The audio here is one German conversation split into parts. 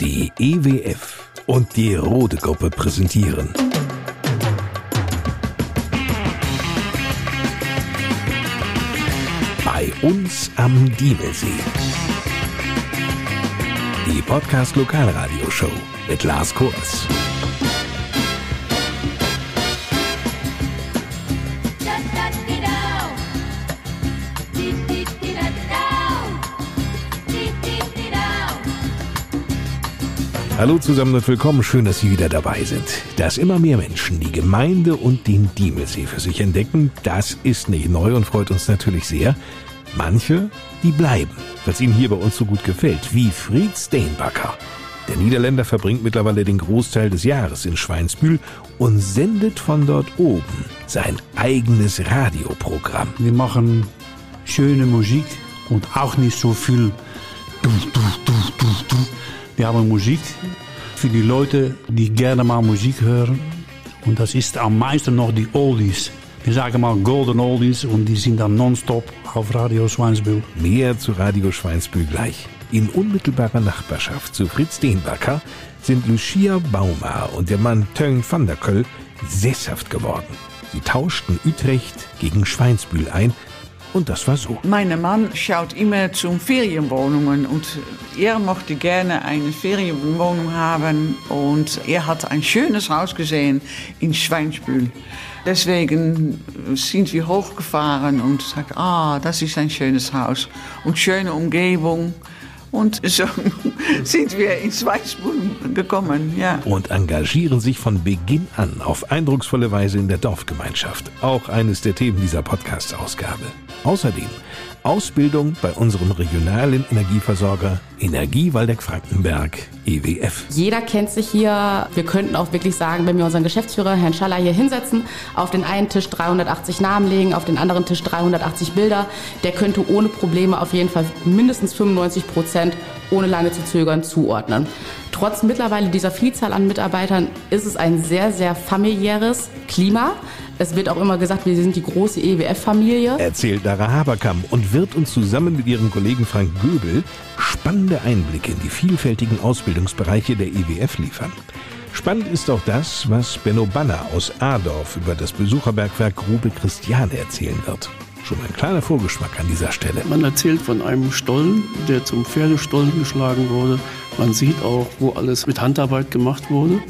Die EWF und die Rode Gruppe präsentieren. Bei uns am Diemelsee. Die Podcast Lokalradio-Show mit Lars Kurs. Hallo zusammen und willkommen. Schön, dass Sie wieder dabei sind. Dass immer mehr Menschen die Gemeinde und den Diemelsee für sich entdecken, das ist nicht neu und freut uns natürlich sehr. Manche, die bleiben, weil es ihnen hier bei uns so gut gefällt, wie Fried Steenbacker. Der Niederländer verbringt mittlerweile den Großteil des Jahres in Schweinsbühl und sendet von dort oben sein eigenes Radioprogramm. Wir machen schöne Musik und auch nicht so viel. Du, du, du, du, du. Wir haben Musik für die Leute, die gerne mal Musik hören. Und das ist am meisten noch die Oldies. Wir sagen mal Golden Oldies und die sind dann nonstop auf Radio Schweinsbühl. Mehr zu Radio Schweinsbühl gleich. In unmittelbarer Nachbarschaft zu Fritz Steenbacker sind Lucia Baumer und der Mann Teung van der Köll sesshaft geworden. Sie tauschten Utrecht gegen Schweinsbühl ein und das war so. Mein Mann schaut immer zu Ferienwohnungen und er mochte gerne eine Ferienwohnung haben und er hat ein schönes Haus gesehen in Schweinsbühl. Deswegen sind wir hochgefahren und sagt, ah, das ist ein schönes Haus und schöne Umgebung. Und so sind wir in Schweinsbühl gekommen, ja. Und engagieren sich von Beginn an auf eindrucksvolle Weise in der Dorfgemeinschaft. Auch eines der Themen dieser Podcast-Ausgabe. Außerdem Ausbildung bei unserem regionalen Energieversorger Energie Waldeck-Frankenberg, EWF. Jeder kennt sich hier. Wir könnten auch wirklich sagen, wenn wir unseren Geschäftsführer Herrn Schaller hier hinsetzen, auf den einen Tisch 380 Namen legen, auf den anderen Tisch 380 Bilder, der könnte ohne Probleme auf jeden Fall mindestens 95 Prozent ohne lange zu zögern zuordnen. Trotz mittlerweile dieser Vielzahl an Mitarbeitern ist es ein sehr, sehr familiäres Klima. Es wird auch immer gesagt, wir sind die große EWF-Familie. Erzählt Dara Haberkamp und wird uns zusammen mit ihrem Kollegen Frank Göbel spannende Einblicke in die vielfältigen Ausbildungsbereiche der EWF liefern. Spannend ist auch das, was Benno Banner aus Adorf über das Besucherbergwerk Grube Christiane erzählen wird. Schon ein kleiner Vorgeschmack an dieser Stelle. Man erzählt von einem Stollen, der zum Pferdestollen geschlagen wurde. Man sieht auch, wo alles mit Handarbeit gemacht wurde.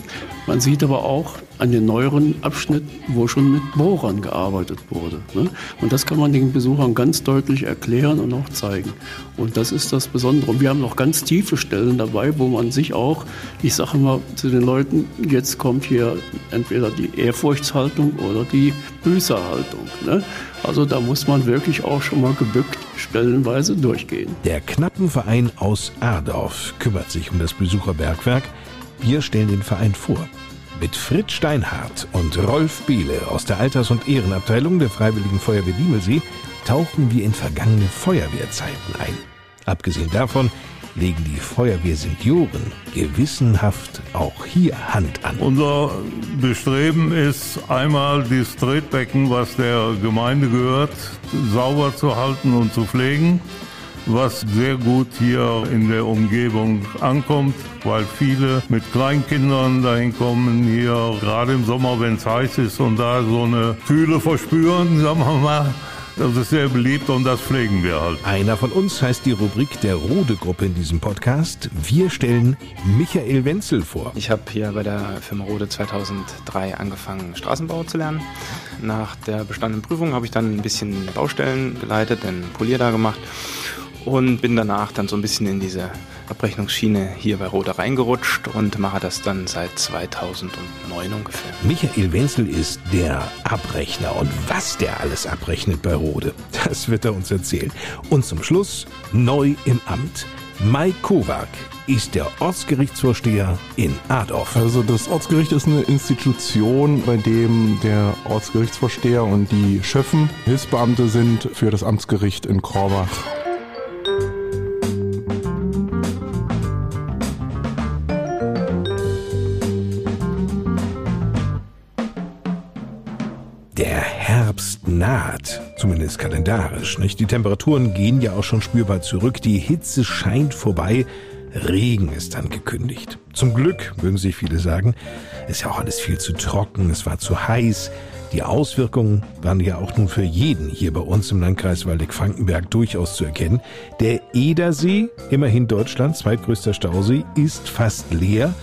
Man sieht aber auch an den neueren Abschnitt, wo schon mit Bohrern gearbeitet wurde. Ne? Und das kann man den Besuchern ganz deutlich erklären und auch zeigen. Und das ist das Besondere. Und wir haben noch ganz tiefe Stellen dabei, wo man sich auch, ich sage mal zu den Leuten, jetzt kommt hier entweder die Ehrfurchtshaltung oder die Büßerhaltung. Ne? Also da muss man wirklich auch schon mal gebückt stellenweise durchgehen. Der Knappenverein aus Ardorf kümmert sich um das Besucherbergwerk. Wir stellen den Verein vor. Mit Fritz Steinhardt und Rolf Behle aus der Alters- und Ehrenabteilung der Freiwilligen Feuerwehr Diemelsee tauchen wir in vergangene Feuerwehrzeiten ein. Abgesehen davon legen die Feuerwehrsenioren gewissenhaft auch hier Hand an. Unser Bestreben ist einmal das Tretbecken, was der Gemeinde gehört, sauber zu halten und zu pflegen was sehr gut hier in der Umgebung ankommt, weil viele mit Kleinkindern dahin kommen, hier gerade im Sommer, wenn es heiß ist und da so eine Kühle verspüren, sagen wir mal. Das ist sehr beliebt und das pflegen wir halt. Einer von uns heißt die Rubrik der Rode-Gruppe in diesem Podcast. Wir stellen Michael Wenzel vor. Ich habe hier bei der Firma Rode 2003 angefangen, Straßenbau zu lernen. Nach der bestandenen Prüfung habe ich dann ein bisschen Baustellen geleitet, den Polier da gemacht und bin danach dann so ein bisschen in diese Abrechnungsschiene hier bei Rode reingerutscht und mache das dann seit 2009 ungefähr. Michael Wenzel ist der Abrechner und was der alles abrechnet bei Rode, das wird er uns erzählen. Und zum Schluss neu im Amt. Mai Kowak ist der Ortsgerichtsvorsteher in Adorf. Also das Ortsgericht ist eine Institution, bei dem der Ortsgerichtsvorsteher und die Schöffen Hilfsbeamte sind für das Amtsgericht in Korbach. Naht, zumindest kalendarisch. Nicht? Die Temperaturen gehen ja auch schon spürbar zurück. Die Hitze scheint vorbei. Regen ist angekündigt. Zum Glück, mögen sich viele sagen, ist ja auch alles viel zu trocken, es war zu heiß. Die Auswirkungen waren ja auch nun für jeden hier bei uns im Landkreis Waldeck-Frankenberg durchaus zu erkennen. Der Edersee, immerhin Deutschlands zweitgrößter Stausee, ist fast leer.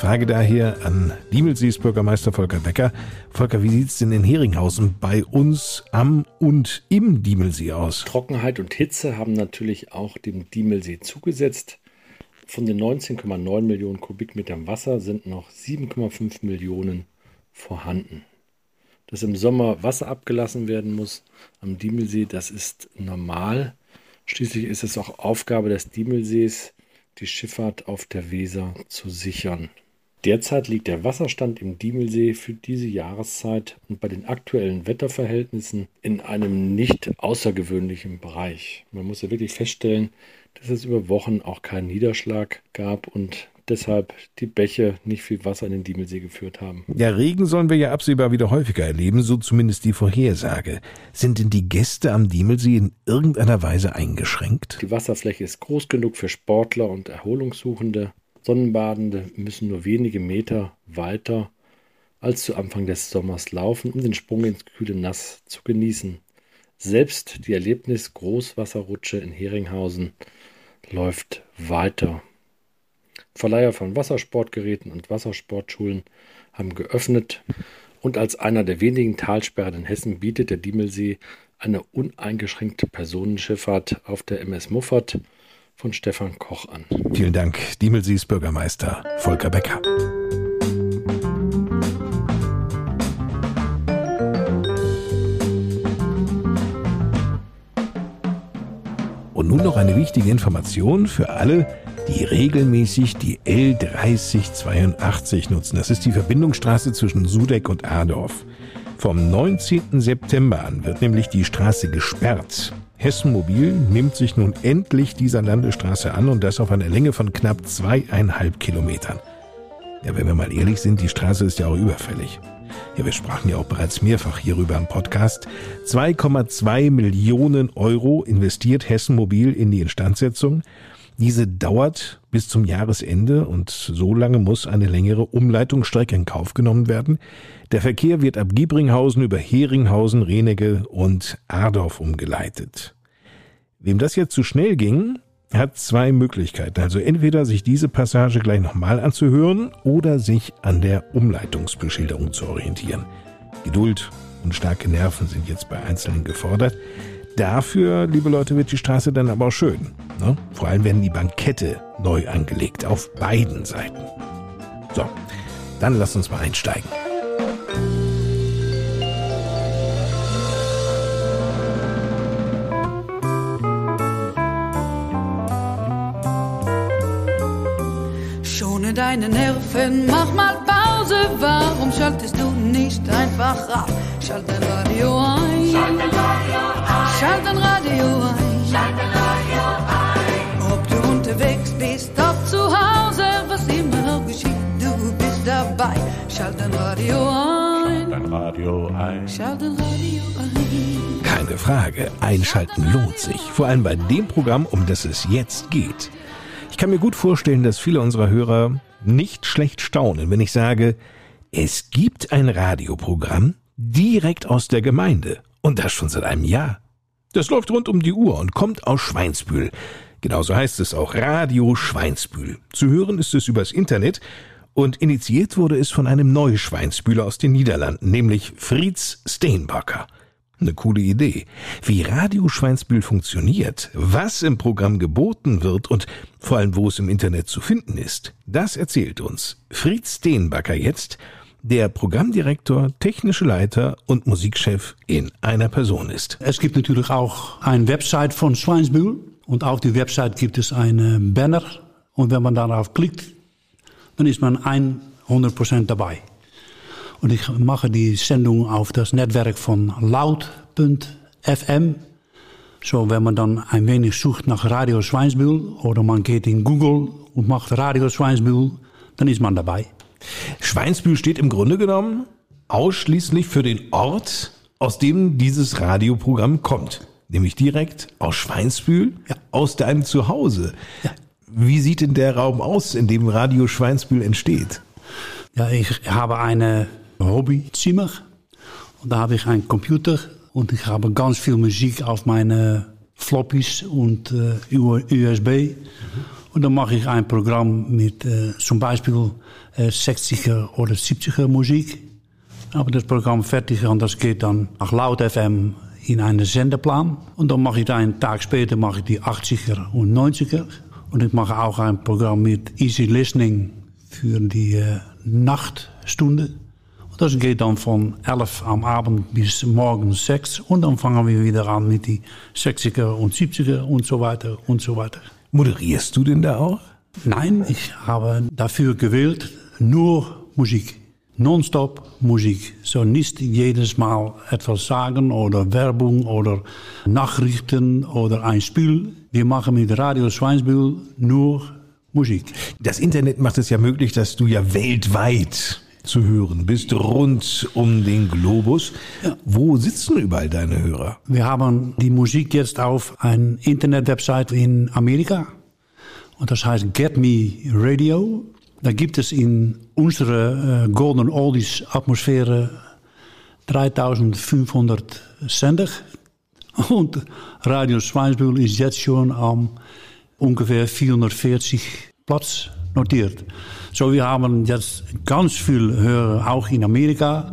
Frage daher an Diemelsees Bürgermeister Volker Becker. Volker, wie sieht's denn in Heringhausen bei uns am und im Diemelsee aus? Trockenheit und Hitze haben natürlich auch dem Diemelsee zugesetzt. Von den 19,9 Millionen Kubikmetern Wasser sind noch 7,5 Millionen vorhanden. Dass im Sommer Wasser abgelassen werden muss am Diemelsee, das ist normal. Schließlich ist es auch Aufgabe des Diemelsees, die Schifffahrt auf der Weser zu sichern. Derzeit liegt der Wasserstand im Diemelsee für diese Jahreszeit und bei den aktuellen Wetterverhältnissen in einem nicht außergewöhnlichen Bereich. Man muss ja wirklich feststellen, dass es über Wochen auch keinen Niederschlag gab und deshalb die Bäche nicht viel Wasser in den Diemelsee geführt haben. Ja, Regen sollen wir ja absehbar wieder häufiger erleben, so zumindest die Vorhersage. Sind denn die Gäste am Diemelsee in irgendeiner Weise eingeschränkt? Die Wasserfläche ist groß genug für Sportler und Erholungssuchende. Sonnenbadende müssen nur wenige Meter weiter als zu Anfang des Sommers laufen, um den Sprung ins kühle Nass zu genießen. Selbst die Erlebnis Großwasserrutsche in Heringhausen läuft weiter. Verleiher von Wassersportgeräten und Wassersportschulen haben geöffnet und als einer der wenigen Talsperren in Hessen bietet der Diemelsee eine uneingeschränkte Personenschifffahrt auf der MS Muffert von Stefan Koch an. Vielen Dank, Diemelsees Bürgermeister Volker Becker. Und nun noch eine wichtige Information für alle, die regelmäßig die L3082 nutzen. Das ist die Verbindungsstraße zwischen Sudeck und Adorf. Vom 19. September an wird nämlich die Straße gesperrt. Hessen Mobil nimmt sich nun endlich dieser Landesstraße an und das auf einer Länge von knapp zweieinhalb Kilometern. Ja, wenn wir mal ehrlich sind, die Straße ist ja auch überfällig. Ja, wir sprachen ja auch bereits mehrfach hierüber im Podcast. 2,2 Millionen Euro investiert Hessen Mobil in die Instandsetzung. Diese dauert bis zum Jahresende und so lange muss eine längere Umleitungsstrecke in Kauf genommen werden. Der Verkehr wird ab Giebringhausen über Heringhausen, Renege und Ardorf umgeleitet. Wem das jetzt zu schnell ging, hat zwei Möglichkeiten. Also entweder sich diese Passage gleich nochmal anzuhören oder sich an der Umleitungsbeschilderung zu orientieren. Geduld und starke Nerven sind jetzt bei Einzelnen gefordert. Dafür, liebe Leute, wird die Straße dann aber auch schön. Ne? Vor allem werden die Bankette neu angelegt, auf beiden Seiten. So, dann lasst uns mal einsteigen. Deine Nerven, mach mal Pause. Warum schaltest du nicht einfach ab? Schalt dein Radio ein. Schalt dein Radio ein. Schalt dein Radio ein. Schalt dein Radio ein. Ob du unterwegs bist, ob zu Hause, was immer geschieht, du bist dabei. Schalt dein Radio ein. Dein Radio ein. Schalt dein Radio ein. Keine Frage, einschalten lohnt sich. Vor allem bei dem Programm, um das es jetzt geht. Ich kann mir gut vorstellen, dass viele unserer Hörer nicht schlecht staunen, wenn ich sage, es gibt ein Radioprogramm direkt aus der Gemeinde. Und das schon seit einem Jahr. Das läuft rund um die Uhr und kommt aus Schweinsbühl. Genauso heißt es auch Radio Schweinsbühl. Zu hören ist es übers Internet und initiiert wurde es von einem Neuschweinsbühler aus den Niederlanden, nämlich Fritz Steenbacker. Eine coole Idee. Wie Radio Schweinsbühl funktioniert, was im Programm geboten wird und vor allem wo es im Internet zu finden ist, das erzählt uns Fritz Steenbacker jetzt, der Programmdirektor, technische Leiter und Musikchef in einer Person ist. Es gibt natürlich auch eine Website von Schweinsbühl und auf die Website gibt es einen Banner und wenn man darauf klickt, dann ist man 100% dabei. Und ich mache die Sendung auf das Netzwerk von laut.fm. So, wenn man dann ein wenig sucht nach Radio Schweinsbühl oder man geht in Google und macht Radio Schweinsbühl, dann ist man dabei. Schweinsbühl steht im Grunde genommen ausschließlich für den Ort, aus dem dieses Radioprogramm kommt. Nämlich direkt aus Schweinsbühl, Ja. aus deinem Zuhause. Ja. Wie sieht denn der Raum aus, in dem Radio Schweinsbühl entsteht? Ja, ich habe eine Hobbyzimmer und da habe ich einen Computer und ich habe ganz viel Musik auf meine Floppies und äh, USB. Und dann mache ich ein Programm mit äh, zum Beispiel äh, 60er oder 70er Musik. Aber das Programm fertig und das geht dann nach Laut FM in einen Sendeplan. Und dann mache ich einen Tag später mache ich die 80er und 90er. Und ich mache auch ein Programm mit Easy Listening für die äh, Nachtstunde. Das geht dann von 11 am Abend bis morgens 6. Und dann fangen wir wieder an mit die 60er und 70er und so weiter und so weiter. Moderierst du denn da auch? Nein, ich habe dafür gewählt, nur Musik. Nonstop Musik. So nicht jedes Mal etwas sagen oder Werbung oder Nachrichten oder ein Spiel. Wir machen mit Radio Schweinsbühl nur Musik. Das Internet macht es ja möglich, dass du ja weltweit zu hören bist, rund um den Globus. Wo sitzen überall deine Hörer? Wir haben die Musik jetzt auf einer Internetwebsite in Amerika. Und das heißt Get Me Radio. Da gibt es in unserer äh, Golden Oldies Atmosphäre 3500 Sender. Und Radio Schweinsbühl ist jetzt schon am ungefähr 440 Platz notiert. So, wir haben jetzt ganz viel Hörer auch in Amerika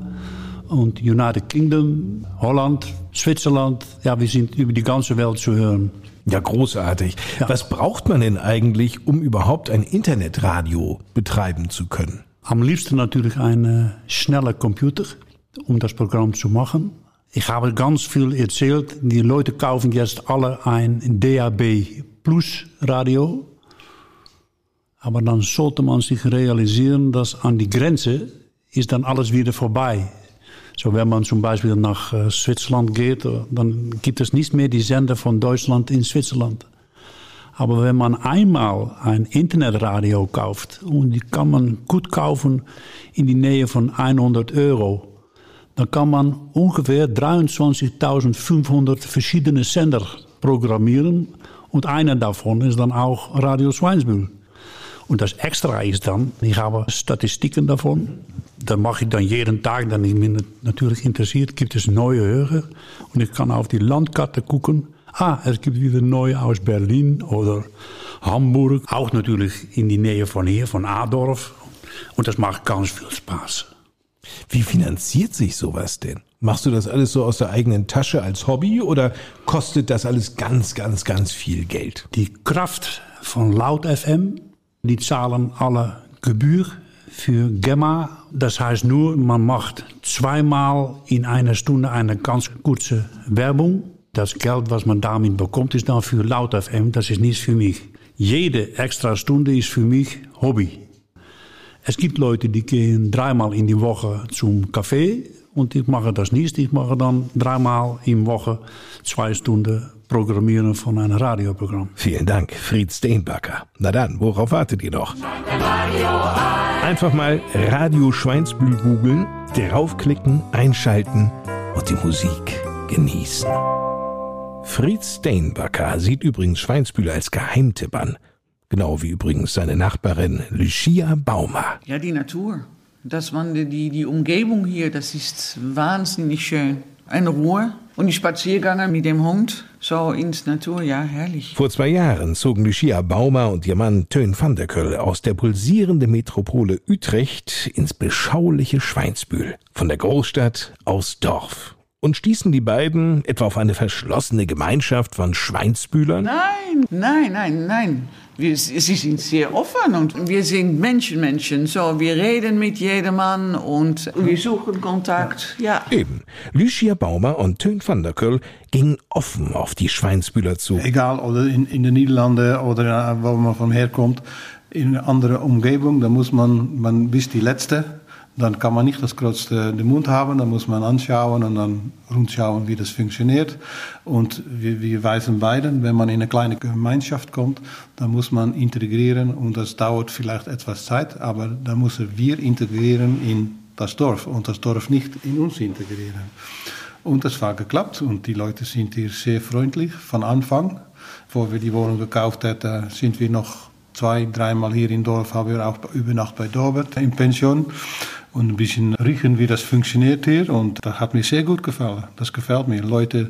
und United Kingdom, Holland, Zwitserland. Ja, wir sind über die ganze Welt zu hören. Ja, großartig. Ja. Was braucht man denn eigentlich, um überhaupt ein Internetradio betreiben zu können? Am liebsten natürlich ein äh, schneller Computer, um das Programm zu machen. Ich habe ganz viel erzählt. Die Leute kaufen jetzt alle ein DAB Plus Radio. Aber dann sollte man sich realisieren, dass an die Grenze ist dann alles wieder vorbei. So, wenn man zum Beispiel nach äh, Zwitserland geht, dann gibt es nicht mehr die Sender von Deutschland in Zwitserland. Aber wenn man einmal ein Internetradio kauft, und die kann man gut kaufen in die Nähe von 100 Euro, dann kann man ungefähr 23.500 verschiedene Sender programmieren. Und einer davon ist dann auch Radio Schweinsbühl. Und das Extra ist dann, ich habe Statistiken davon. Da mache ich dann jeden Tag, dann ich bin natürlich interessiert, gibt es neue Hörer. Und ich kann auf die Landkarte gucken. Ah, es gibt wieder neue aus Berlin oder Hamburg. Auch natürlich in die Nähe von hier, von Adorf. Und das macht ganz viel Spaß. Wie finanziert sich sowas denn? Machst du das alles so aus der eigenen Tasche als Hobby oder kostet das alles ganz, ganz, ganz viel Geld? Die Kraft von Laut FM, die zahlen alle Gebühr für Gemma. Das heißt nur, man macht zweimal in einer Stunde eine ganz kurze Werbung. Das Geld, was man damit bekommt, ist dann für Laut FM. Das ist nicht für mich. Jede extra Stunde ist für mich Hobby. Es gibt Leute, die gehen dreimal in die Woche zum Café und ich mache das nicht. Ich mache dann dreimal in Woche zwei Stunden Programmieren von einem Radioprogramm. Vielen Dank, Fried Steenbacker. Na dann, worauf wartet ihr noch? Einfach mal Radio Schweinsbühl googeln, draufklicken, einschalten und die Musik genießen. Fried Steenbacker sieht übrigens Schweinsbühl als Geheimtipp an. Genau wie übrigens seine Nachbarin Lucia Baumer. Ja, die Natur. Das man die, die Umgebung hier, das ist wahnsinnig schön. Eine Ruhe und die Spaziergänge mit dem Hund, so ins Natur, ja, herrlich. Vor zwei Jahren zogen Lucia Baumer und ihr Mann Tön van der Köll aus der pulsierenden Metropole Utrecht ins beschauliche Schweinsbühl. Von der Großstadt aus Dorf. Und stießen die beiden etwa auf eine verschlossene Gemeinschaft von Schweinsbühlern? Nein, nein, nein, nein. Wir, sie sind sehr offen und wir sind Menschen, Menschen. So, wir reden mit jedermann und wir suchen Kontakt. Ja. Eben. Lucia Baumer und Tön van der Köll gingen offen auf die Schweinsbühler zu. Egal, oder in, in den Niederlanden oder äh, wo man von herkommt, in eine andere Umgebung, da muss man, man bis die Letzte, dann kann man nicht das größte den Mund haben, dann muss man anschauen und dann rundschauen, wie das funktioniert. Und wir, wir weisen beiden, wenn man in eine kleine Gemeinschaft kommt, dann muss man integrieren und das dauert vielleicht etwas Zeit, aber dann müssen wir integrieren in das Dorf und das Dorf nicht in uns integrieren. Und das war geklappt und die Leute sind hier sehr freundlich von Anfang. Bevor wir die Wohnung gekauft hätten, sind wir noch zwei, dreimal hier im Dorf haben wir auch übernachtet bei Dorbert im Pension und ein bisschen riechen, wie das funktioniert hier. Und das hat mir sehr gut gefallen. Das gefällt mir. Leute,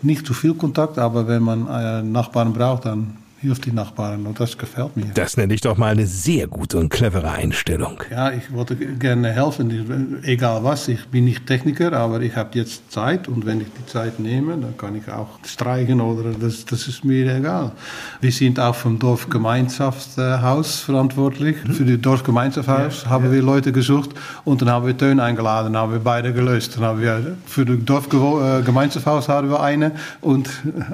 nicht zu viel Kontakt, aber wenn man einen Nachbarn braucht, dann hilft die Nachbarn und das gefällt mir. Das nenne ich doch mal eine sehr gute und clevere Einstellung. Ja, ich wollte gerne helfen, egal was. Ich bin nicht Techniker, aber ich habe jetzt Zeit und wenn ich die Zeit nehme, dann kann ich auch streichen oder das, das ist mir egal. Wir sind auch vom Dorfgemeinschaftshaus verantwortlich. Für das Dorfgemeinschaftshaus ja, haben ja. wir Leute gesucht und dann haben wir Töne eingeladen, dann haben wir beide gelöst. Dann haben wir für das Dorfgemeinschaftshaus haben wir eine und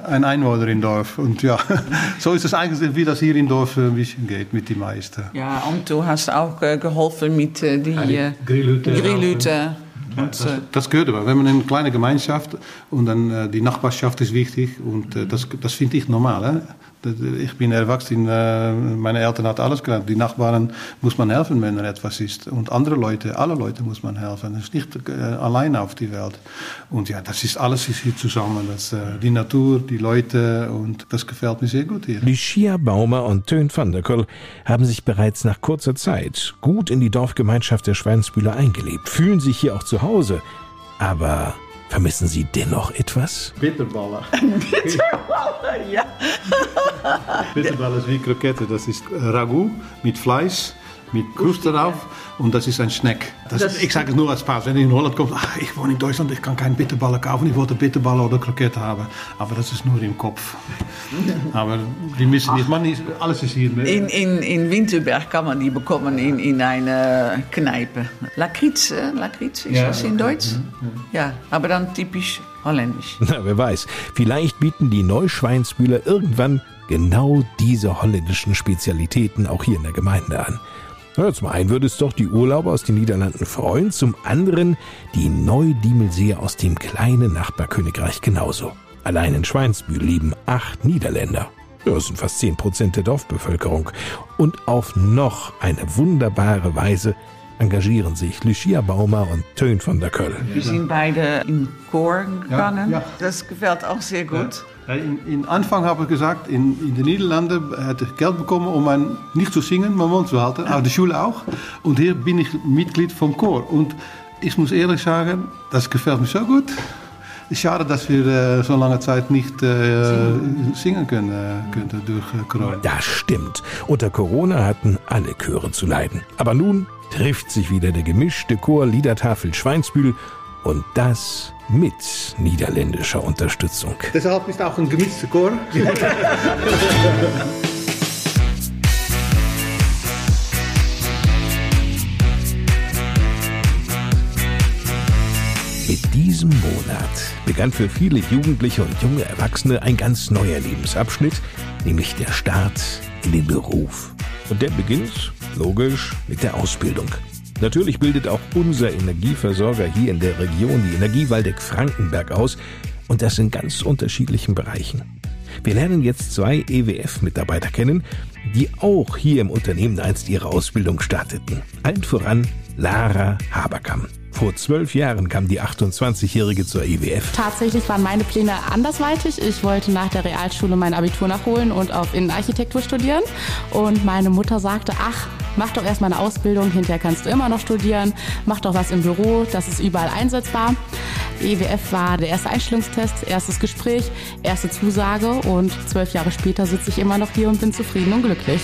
ein Einwohner im Dorf und ja, so ist ist es eigentlich, wie das hier in Dorf ein bisschen geht mit den meisten. Ja, und du hast auch äh, geholfen mit äh, die äh, Grillhütte. Grillhütte. Ja, das, das, gehört aber. Wir haben eine kleine Gemeinschaft und dann äh, die Nachbarschaft ist wichtig und äh, das, das finde ich normal. Hè? Ich bin erwachsen, meine Eltern hatten alles gelernt. Die Nachbarn muss man helfen, wenn er etwas ist. Und andere Leute, alle Leute muss man helfen. Das ist nicht äh, allein auf die Welt. Und ja, das ist alles hier zusammen. Das, äh, die Natur, die Leute und das gefällt mir sehr gut hier. Lucia Baumer und Tön van der Koll haben sich bereits nach kurzer Zeit gut in die Dorfgemeinschaft der Schweinsbühler eingelebt, fühlen sich hier auch zu Hause. Aber Vermissen Sie dennoch etwas? Bitterballen. Bitterballen, ja. Bitterballen ist wie Krokette. Das ist Ragout mit Fleisch, mit Kruste drauf und das ist ein Snack. Das, das ich sage es nur als Spaß. Wenn ich in Holland komme, ach, ich wohne in Deutschland, ich kann keine Bitterballen kaufen, ich wollte Bitterballen oder Krokette haben. Aber das ist nur im Kopf. Aber die müssen nicht, man ist, alles ist hier. In, in, in Winterberg kann man die bekommen in, in eine Kneipe. Lakritz, Lakritz ist ja, das in Deutsch? Ja, ja, aber dann typisch holländisch. Na, wer weiß, vielleicht bieten die Neuschweinsbühler irgendwann genau diese holländischen Spezialitäten auch hier in der Gemeinde an. Ja, zum einen würde es doch die Urlauber aus den Niederlanden freuen, zum anderen die Neudiemelseer aus dem kleinen Nachbarkönigreich genauso. Allein in Schweinsbühl leben acht Niederländer. Das sind fast zehn Prozent der Dorfbevölkerung. Und auf noch eine wunderbare Weise engagieren sich Lucia Baumer und Töön von der Köll. Wir sind beide in Chor gegangen. Ja, ja. Das gefällt auch sehr gut. Ja. In, in Anfang habe ich gesagt, in, in den Niederlanden hätte ich Geld bekommen, um ein, nicht zu singen, meinen Mund zu halten, aber die Schule auch. Und hier bin ich Mitglied vom Chor. Und ich muss ehrlich sagen, das gefällt mir so gut. Schade, dass wir äh, so lange Zeit nicht äh, singen können, äh, könnten durch äh, Corona. Das stimmt. Unter Corona hatten alle Chöre zu leiden. Aber nun trifft sich wieder der gemischte Chor Liedertafel Schweinsbühl und das mit niederländischer Unterstützung. Deshalb ist auch ein gemischter Chor. Mit diesem Monat begann für viele Jugendliche und junge Erwachsene ein ganz neuer Lebensabschnitt, nämlich der Start in den Beruf. Und der beginnt, logisch, mit der Ausbildung. Natürlich bildet auch unser Energieversorger hier in der Region die Energie Waldeck-Frankenberg aus und das in ganz unterschiedlichen Bereichen. Wir lernen jetzt zwei EWF-Mitarbeiter kennen, die auch hier im Unternehmen einst ihre Ausbildung starteten. Allen voran Lara Haberkamp. Vor zwölf Jahren kam die 28-Jährige zur IWF. Tatsächlich waren meine Pläne andersweitig. Ich wollte nach der Realschule mein Abitur nachholen und auf Innenarchitektur studieren. Und meine Mutter sagte, ach, mach doch erstmal eine Ausbildung, hinterher kannst du immer noch studieren, mach doch was im Büro, das ist überall einsetzbar. EWF war der erste Einstellungstest, erstes Gespräch, erste Zusage und zwölf Jahre später sitze ich immer noch hier und bin zufrieden und glücklich.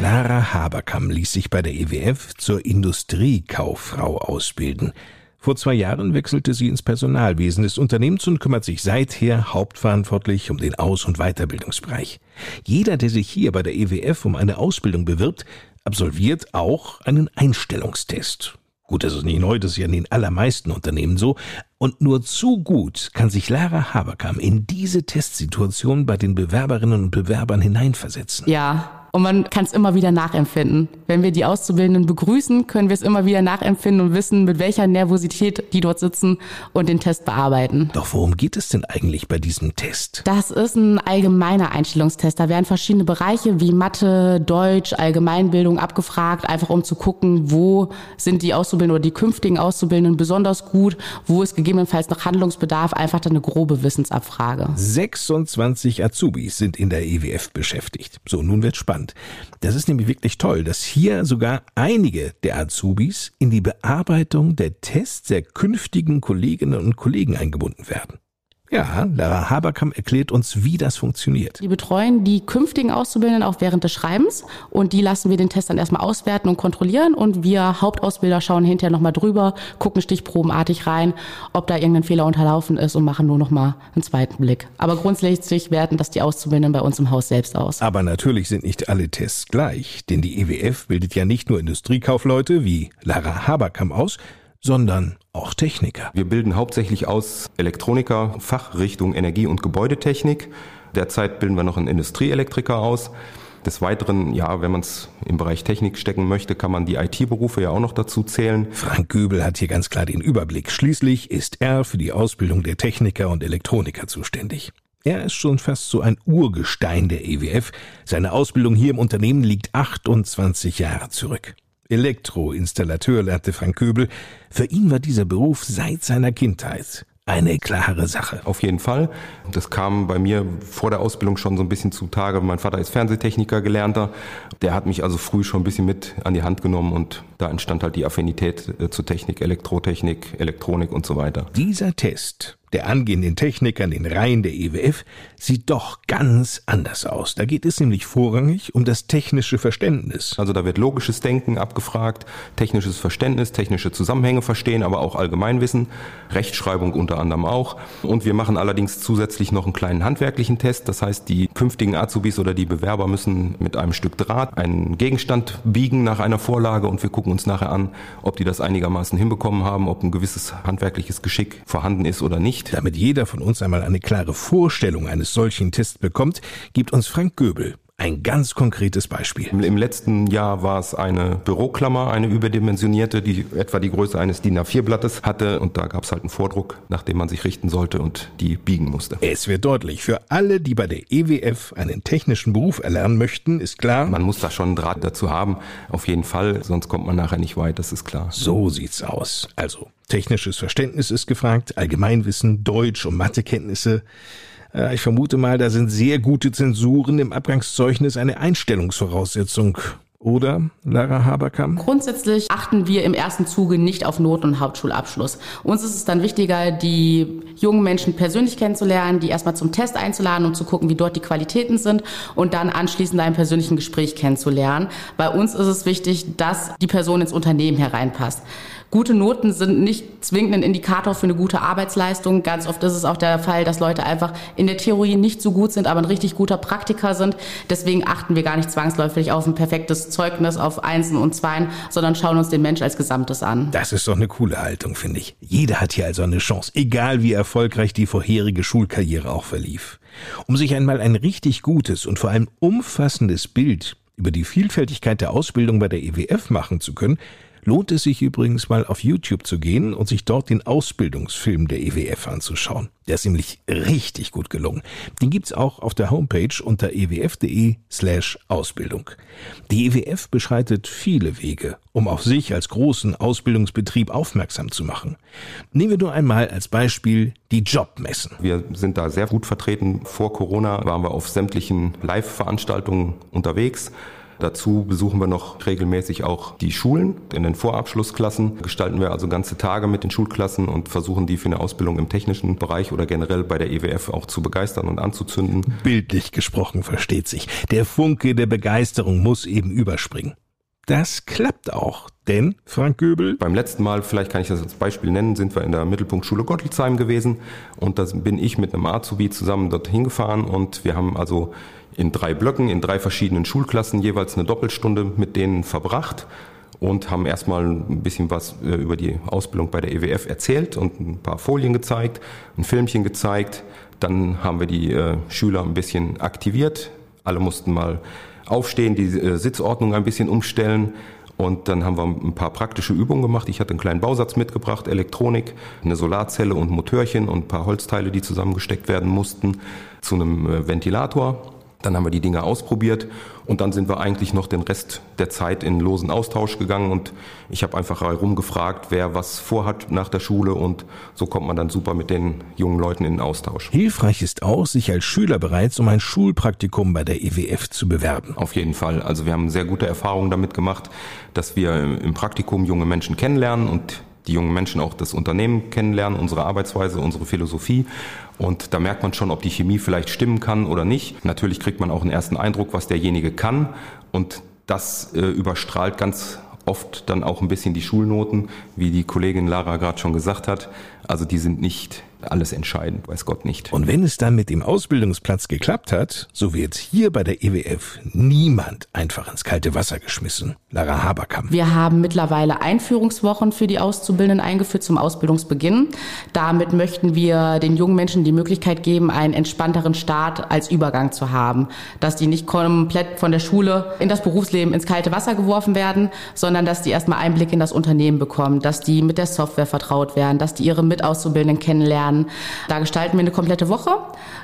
Lara Haberkamm ließ sich bei der EWF zur Industriekauffrau ausbilden. Vor zwei Jahren wechselte sie ins Personalwesen des Unternehmens und kümmert sich seither hauptverantwortlich um den Aus- und Weiterbildungsbereich. Jeder, der sich hier bei der EWF um eine Ausbildung bewirbt, absolviert auch einen Einstellungstest. Gut, das ist nicht neu, das ist ja in den allermeisten Unternehmen so. Und nur zu gut kann sich Lara Haberkamm in diese Testsituation bei den Bewerberinnen und Bewerbern hineinversetzen. Ja, Und man kann es immer wieder nachempfinden. Wenn wir die Auszubildenden begrüßen, können wir es immer wieder nachempfinden und wissen, mit welcher Nervosität die dort sitzen und den Test bearbeiten. Doch worum geht es denn eigentlich bei diesem Test? Das ist ein allgemeiner Einstellungstest. Da werden verschiedene Bereiche wie Mathe, Deutsch, Allgemeinbildung abgefragt, einfach um zu gucken, wo sind die Auszubildenden oder die künftigen Auszubildenden besonders gut, wo ist gegebenenfalls noch Handlungsbedarf, einfach dann eine grobe Wissensabfrage. 26 Azubis sind in der EWF beschäftigt. So, nun wird spannend. Das ist nämlich wirklich toll, dass hier sogar einige der Azubis in die Bearbeitung der Tests der künftigen Kolleginnen und Kollegen eingebunden werden. Ja, Lara Haberkamp erklärt uns, wie das funktioniert. Die betreuen die künftigen Auszubildenden auch während des Schreibens und die lassen wir den Test dann erstmal auswerten und kontrollieren und wir Hauptausbilder schauen hinterher nochmal drüber, gucken stichprobenartig rein, ob da irgendein Fehler unterlaufen ist und machen nur nochmal einen zweiten Blick. Aber grundsätzlich werten das die Auszubildenden bei uns im Haus selbst aus. Aber natürlich sind nicht alle Tests gleich, denn die EWF bildet ja nicht nur Industriekaufleute wie Lara Haberkamp aus, sondern auch Techniker. Wir bilden hauptsächlich aus Elektroniker, Fachrichtung Energie- und Gebäudetechnik. Derzeit bilden wir noch einen Industrieelektriker aus. Des Weiteren, ja, wenn man es im Bereich Technik stecken möchte, kann man die IT-Berufe ja auch noch dazu zählen. Frank Göbel hat hier ganz klar den Überblick. Schließlich ist er für die Ausbildung der Techniker und Elektroniker zuständig. Er ist schon fast so ein Urgestein der EWF. Seine Ausbildung hier im Unternehmen liegt 28 Jahre zurück. Elektroinstallateur lernte Frank Köbel. Für ihn war dieser Beruf seit seiner Kindheit eine klare Sache. Auf jeden Fall. Das kam bei mir vor der Ausbildung schon so ein bisschen zutage. Mein Vater ist Fernsehtechniker gelernter. Der hat mich also früh schon ein bisschen mit an die Hand genommen und da entstand halt die Affinität äh, zu Technik, Elektrotechnik, Elektronik und so weiter. Dieser Test der angehenden Techniker in den Reihen der EWF sieht doch ganz anders aus. Da geht es nämlich vorrangig um das technische Verständnis. Also da wird logisches Denken abgefragt, technisches Verständnis, technische Zusammenhänge verstehen, aber auch Allgemeinwissen, Rechtschreibung unter anderem auch. Und wir machen allerdings zusätzlich noch einen kleinen handwerklichen Test. Das heißt, die künftigen Azubis oder die Bewerber müssen mit einem Stück Draht einen Gegenstand biegen nach einer Vorlage und wir gucken uns nachher an, ob die das einigermaßen hinbekommen haben, ob ein gewisses handwerkliches Geschick vorhanden ist oder nicht nicht. Damit jeder von uns einmal eine klare Vorstellung eines solchen Tests bekommt, gibt uns Frank Göbel ein ganz konkretes Beispiel. Im letzten Jahr war es eine Büroklammer, eine überdimensionierte, die etwa die Größe eines DIN A4-Blattes hatte. Und da gab es halt einen Vordruck, nach dem man sich richten sollte und die biegen musste. Es wird deutlich, für alle, die bei der EWF einen technischen Beruf erlernen möchten, ist klar. Man muss da schon einen Draht dazu haben, auf jeden Fall, sonst kommt man nachher nicht weit, das ist klar. So sieht's aus. Also, technisches Verständnis ist gefragt, Allgemeinwissen, Deutsch- und Mathekenntnisse. Äh, ich vermute mal, da sind sehr gute Zensuren im Abgangszeugnis eine Einstellungsvoraussetzung. Oder, Lara Haberkamp? Grundsätzlich achten wir im ersten Zuge nicht auf Not- und Hauptschulabschluss. Uns ist es dann wichtiger, die jungen Menschen persönlich kennenzulernen, die erstmal zum Test einzuladen, um zu gucken, wie dort die Qualitäten sind und dann anschließend einem persönlichen Gespräch kennenzulernen. Bei uns ist es wichtig, dass die Person ins Unternehmen hereinpasst. Gute Noten sind nicht zwingend ein Indikator für eine gute Arbeitsleistung. Ganz oft ist es auch der Fall, dass Leute einfach in der Theorie nicht so gut sind, aber ein richtig guter Praktiker sind. Deswegen achten wir gar nicht zwangsläufig auf ein perfektes Zeugnis, auf Einsen und Zweien, sondern schauen uns den Mensch als Gesamtes an. Das ist doch eine coole Haltung, finde ich. Jeder hat hier also eine Chance, egal wie erfolgreich die vorherige Schulkarriere auch verlief. Um sich einmal ein richtig gutes und vor allem umfassendes Bild über die Vielfältigkeit der Ausbildung bei der EWF machen zu können, lohnt es sich übrigens mal auf YouTube zu gehen und sich dort den Ausbildungsfilm der EWF anzuschauen. Der ist nämlich richtig gut gelungen. Den gibt's auch auf der Homepage unter ewf.de slash Ausbildung. Die EWF beschreitet viele Wege, um auf sich als großen Ausbildungsbetrieb aufmerksam zu machen. Nehmen wir nur einmal als Beispiel die Jobmessen. Wir sind da sehr gut vertreten. Vor Corona waren wir auf sämtlichen Live-Veranstaltungen unterwegs. Dazu besuchen wir noch regelmäßig auch die Schulen. In den Vorabschlussklassen gestalten wir also ganze Tage mit den Schulklassen und versuchen die für eine Ausbildung im technischen Bereich oder generell bei der EWF auch zu begeistern und anzuzünden. Bildlich gesprochen versteht sich. Der Funke der Begeisterung muss eben überspringen. Das klappt auch, denn, Frank Göbel? Beim letzten Mal, vielleicht kann ich das als Beispiel nennen, sind wir in der Mittelpunktschule Gottlitzheim gewesen und da bin ich mit einem Azubi zusammen dorthin gefahren und wir haben also in drei Blöcken, in drei verschiedenen Schulklassen jeweils eine Doppelstunde mit denen verbracht und haben erstmal ein bisschen was äh, über die Ausbildung bei der EWF erzählt und ein paar Folien gezeigt, ein Filmchen gezeigt. Dann haben wir die äh, Schüler ein bisschen aktiviert. Alle mussten mal aufstehen, die äh, Sitzordnung ein bisschen umstellen. Und dann haben wir ein paar praktische Übungen gemacht. Ich hatte einen kleinen Bausatz mitgebracht, Elektronik, eine Solarzelle und Motörchen und ein paar Holzteile, die zusammengesteckt werden mussten, zu einem Ventilator. Dann haben wir die Dinge ausprobiert und dann sind wir eigentlich noch den Rest der Zeit in losen Austausch gegangen und ich habe einfach herumgefragt, wer was vorhat nach der Schule und so kommt man dann super mit den jungen Leuten in den Austausch. Hilfreich ist auch, sich als Schüler bereits um ein Schulpraktikum bei der EWF zu bewerben. Auf jeden Fall. Also wir haben sehr gute Erfahrungen damit gemacht, dass wir im Praktikum junge Menschen kennenlernen und die jungen Menschen auch das Unternehmen kennenlernen, unsere Arbeitsweise, unsere Philosophie. Und da merkt man schon, ob die Chemie vielleicht stimmen kann oder nicht. Natürlich kriegt man auch einen ersten Eindruck, was derjenige kann. Und das äh, überstrahlt ganz oft dann auch ein bisschen die Schulnoten, wie die Kollegin Lara gerade schon gesagt hat. Also die sind nicht alles entscheidend, weiß Gott nicht. Und wenn es dann mit dem Ausbildungsplatz geklappt hat, so wird hier bei der EWF niemand einfach ins kalte Wasser geschmissen. Lara Haberkamp. Wir haben mittlerweile Einführungswochen für die Auszubildenden eingeführt zum Ausbildungsbeginn. Damit möchten wir den jungen Menschen die Möglichkeit geben, einen entspannteren Start als Übergang zu haben. Dass die nicht komplett von der Schule in das Berufsleben ins kalte Wasser geworfen werden, sondern dass die erstmal Einblick in das Unternehmen bekommen, dass die mit der Software vertraut werden, dass die ihre Mitauszubildenden kennenlernen. Da gestalten wir eine komplette Woche,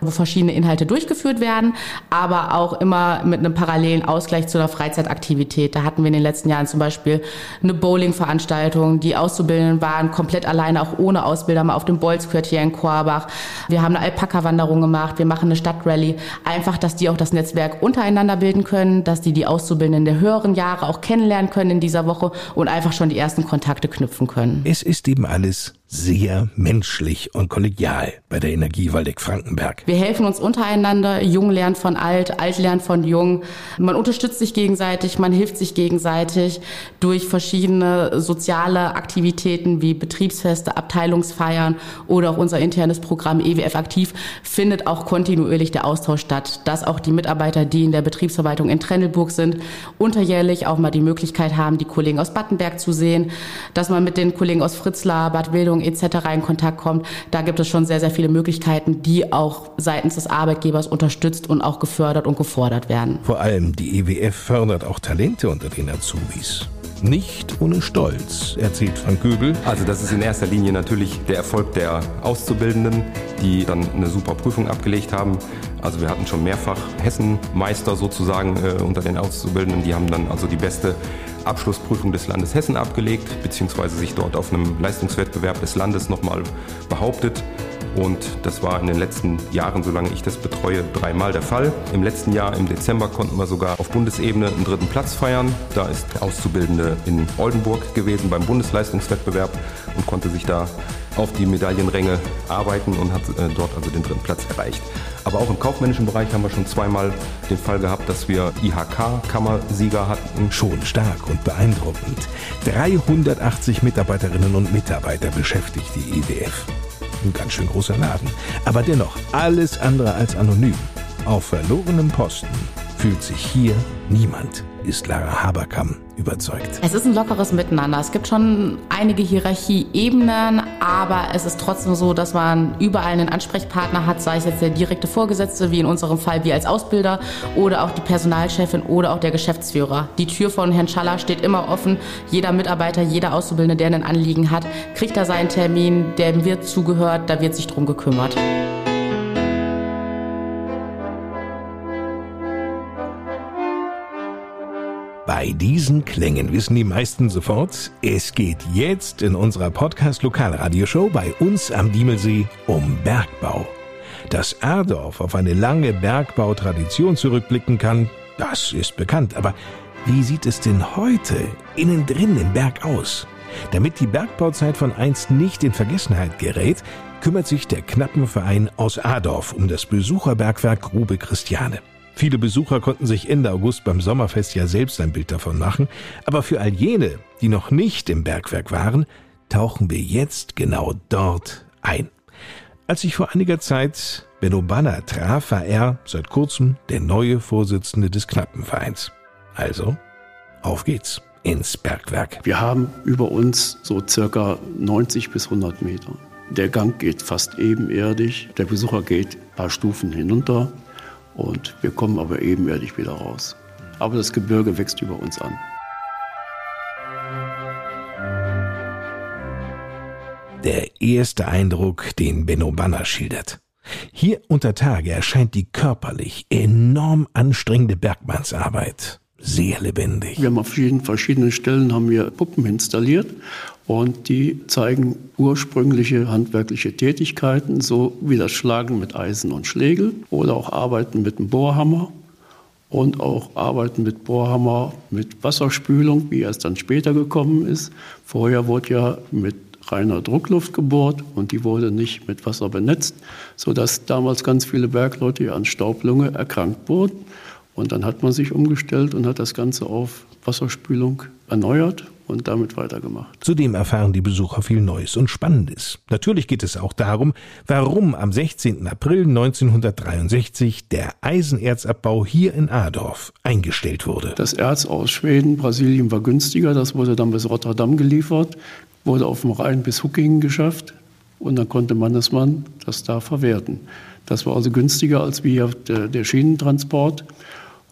wo verschiedene Inhalte durchgeführt werden, aber auch immer mit einem parallelen Ausgleich zu einer Freizeitaktivität. Da hatten wir in den letzten Jahren zum Beispiel eine Bowling-Veranstaltung. Die Auszubildenden waren komplett alleine, auch ohne Ausbilder, mal auf dem Bolzquartier in Korbach. Wir haben eine Alpaka-Wanderung gemacht, wir machen eine Stadtrallye. Einfach, dass die auch das Netzwerk untereinander bilden können, dass die die Auszubildenden der höheren Jahre auch kennenlernen können in dieser Woche und einfach schon die ersten Kontakte knüpfen können. Es ist eben alles sehr menschlich und kollegial bei der Energie Waldeck-Frankenberg. Wir helfen uns untereinander, Jung lernt von Alt, Alt lernt von Jung. Man unterstützt sich gegenseitig, man hilft sich gegenseitig durch verschiedene soziale Aktivitäten wie Betriebsfeste, Abteilungsfeiern oder auch unser internes Programm EWF Aktiv findet auch kontinuierlich der Austausch statt, dass auch die Mitarbeiter, die in der Betriebsverwaltung in Trennelburg sind, unterjährlich auch mal die Möglichkeit haben, die Kollegen aus Battenberg zu sehen, dass man mit den Kollegen aus Fritzlar, Bad Wildung etc. in Kontakt kommt. Da gibt es schon sehr, sehr viele Möglichkeiten, die auch seitens des Arbeitgebers unterstützt und auch gefördert und gefordert werden. Vor allem die EWF fördert auch Talente unter den Azubis. Nicht ohne Stolz, erzählt Frank Göbel. Also das ist in erster Linie natürlich der Erfolg der Auszubildenden, die dann eine super Prüfung abgelegt haben. Also wir hatten schon mehrfach Hessenmeister sozusagen äh, unter den Auszubildenden. Die haben dann also die beste Abschlussprüfung des Landes Hessen abgelegt, beziehungsweise sich dort auf einem Leistungswettbewerb des Landes nochmal behauptet. Und das war in den letzten Jahren, solange ich das betreue, dreimal der Fall. Im letzten Jahr, im Dezember, konnten wir sogar auf Bundesebene einen dritten Platz feiern. Da ist der Auszubildende in Oldenburg gewesen beim Bundesleistungswettbewerb und konnte sich da auf die Medaillenränge arbeiten und hat äh, dort also den dritten Platz erreicht. Aber auch im kaufmännischen Bereich haben wir schon zweimal den Fall gehabt, dass wir IHK-Kammersieger hatten. Schon stark und beeindruckend. 380 Mitarbeiterinnen und Mitarbeiter beschäftigt die EWF. Ein ganz schön großer Laden. Aber dennoch alles andere als anonym. Auf verlorenem Posten fühlt sich hier niemand, ist Lara Haberkamp überzeugt. Es ist ein lockeres Miteinander. Es gibt schon einige Hierarchieebenen, aber es ist trotzdem so, dass man überall einen Ansprechpartner hat, sei es jetzt der direkte Vorgesetzte, wie in unserem Fall wir als Ausbilder, oder auch die Personalchefin oder auch der Geschäftsführer. Die Tür von Herrn Schaller steht immer offen. Jeder Mitarbeiter, jeder Auszubildende, der ein Anliegen hat, kriegt da seinen Termin, dem wird zugehört, da wird sich drum gekümmert. Bei diesen Klängen wissen die meisten sofort, es geht jetzt in unserer Podcast-Lokalradioshow bei uns am Diemelsee um Bergbau. Dass Erdorf auf eine lange Bergbautradition zurückblicken kann, das ist bekannt. Aber wie sieht es denn heute innen drin im Berg aus? Damit die Bergbauzeit von einst nicht in Vergessenheit gerät, kümmert sich der Knappenverein aus Adorf um das Besucherbergwerk Grube Christiane. Viele Besucher konnten sich Ende August beim Sommerfest ja selbst ein Bild davon machen, aber für all jene, die noch nicht im Bergwerk waren, tauchen wir jetzt genau dort ein. Als ich vor einiger Zeit Benno Banner traf, war er seit kurzem der neue Vorsitzende des Knappenvereins. Also, auf geht's ins Bergwerk. Wir haben über uns so circa 90 bis 100 Meter. Der Gang geht fast ebenerdig, der Besucher geht ein paar Stufen hinunter und wir kommen aber ebenerdig wieder raus. aber das Gebirge wächst über uns an. Der erste Eindruck, den Benno Banner schildert. Hier unter Tage erscheint die körperlich enorm anstrengende Bergmannsarbeit sehr lebendig. Wir haben auf vielen verschiedenen Stellen haben wir Puppen installiert und die zeigen ursprüngliche handwerkliche Tätigkeiten, so wie das Schlagen mit Eisen und Schlegel oder auch Arbeiten mit dem Bohrhammer und auch Arbeiten mit Bohrhammer mit Wasserspülung, wie es dann später gekommen ist. Vorher wurde ja mit reiner Druckluft gebohrt und die wurde nicht mit Wasser benetzt, sodass damals ganz viele Bergleute an Staublunge erkrankt wurden. Und dann hat man sich umgestellt und hat das Ganze auf Wasserspülung erneuert und damit weitergemacht. Zudem erfahren die Besucher viel Neues und Spannendes. Natürlich geht es auch darum, warum am 16. April 1963 der Eisenerzabbau hier in Adorf eingestellt wurde. Das Erz aus Schweden, Brasilien war günstiger, das wurde dann bis Rotterdam geliefert, wurde auf dem Rhein bis Huckingen geschafft und dann konnte Mannesmann das da verwerten. Das war also günstiger als wie der, der Schienentransport.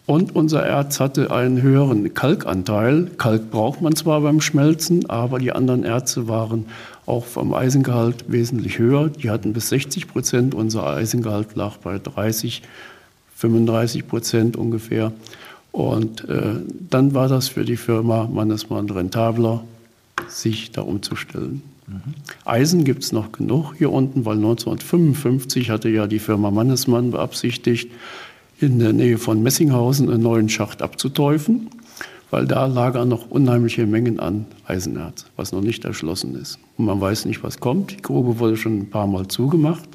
Und unser Erz hatte einen höheren Kalkanteil. Kalk braucht man zwar beim Schmelzen, aber die anderen Erze waren auch vom Eisengehalt wesentlich höher. Die hatten bis 60 Prozent. Unser Eisengehalt lag bei 30, 35 Prozent ungefähr. Und äh, dann war das für die Firma Mannesmann rentabler, sich da umzustellen. Mhm. Eisen gibt es noch genug hier unten, weil 1955 hatte ja die Firma Mannesmann beabsichtigt, in der Nähe von Messinghausen einen neuen Schacht abzuteufen, weil da lagern noch unheimliche Mengen an Eisenerz, was noch nicht erschlossen ist. Und man weiß nicht, was kommt. Die Grube wurde schon ein paar Mal zugemacht.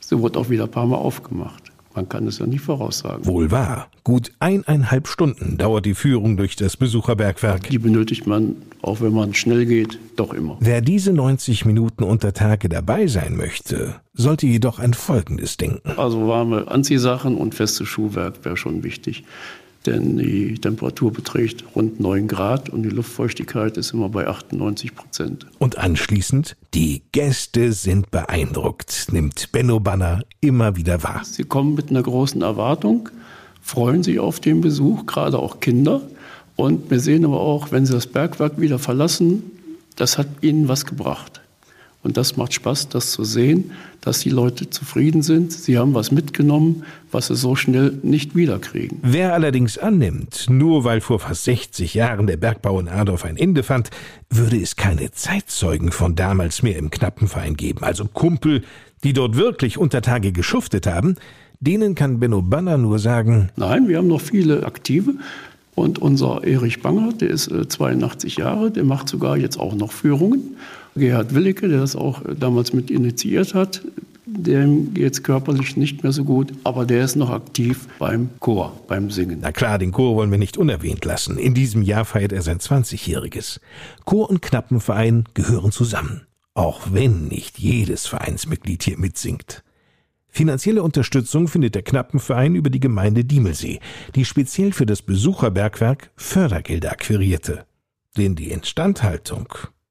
Sie wurde auch wieder ein paar Mal aufgemacht. Man kann es ja nicht voraussagen. Wohl wahr. Gut eineinhalb Stunden dauert die Führung durch das Besucherbergwerk. Die benötigt man, auch wenn man schnell geht, doch immer. Wer diese 90 Minuten unter Tage dabei sein möchte, sollte jedoch an Folgendes denken. Also warme Anziehsachen und festes Schuhwerk wäre schon wichtig denn die Temperatur beträgt rund 9 Grad und die Luftfeuchtigkeit ist immer bei 98 Prozent. Und anschließend, die Gäste sind beeindruckt, nimmt Benno Banner immer wieder wahr. Sie kommen mit einer großen Erwartung, freuen sich auf den Besuch, gerade auch Kinder. Und wir sehen aber auch, wenn sie das Bergwerk wieder verlassen, das hat ihnen was gebracht. Und das macht Spaß, das zu sehen, dass die Leute zufrieden sind. Sie haben was mitgenommen, was sie so schnell nicht wiederkriegen. Wer allerdings annimmt, nur weil vor fast 60 Jahren der Bergbau in Adorf ein Ende fand, würde es keine Zeitzeugen von damals mehr im Knappenverein geben, also Kumpel, die dort wirklich unter Tage geschuftet haben, denen kann Benno Banner nur sagen, Nein, wir haben noch viele Aktive. Und unser Erich Banger, der ist 82 äh, Jahre, der macht sogar jetzt auch noch Führungen. Gerhard Willicke, der das auch damals mit initiiert hat, dem geht es körperlich nicht mehr so gut, aber der ist noch aktiv beim Chor, beim Singen. Na klar, den Chor wollen wir nicht unerwähnt lassen. In diesem Jahr feiert er sein 20-jähriges. Chor und Knappenverein gehören zusammen, auch wenn nicht jedes Vereinsmitglied hier mitsingt. Finanzielle Unterstützung findet der Knappenverein über die Gemeinde Diemelsee, die speziell für das Besucherbergwerk Fördergelder akquirierte. Denn die Instandhaltung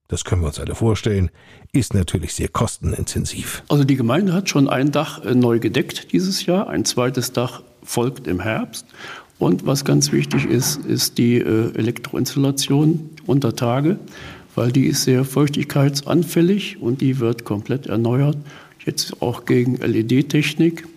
das können wir uns alle vorstellen, ist natürlich sehr kostenintensiv. Also die Gemeinde hat schon ein Dach äh, neu gedeckt dieses Jahr, ein zweites Dach folgt im Herbst. Und was ganz wichtig ist, ist die äh, Elektroinstallation unter Tage, weil die ist sehr feuchtigkeitsanfällig und die wird komplett erneuert. Jetzt auch gegen LED-Technik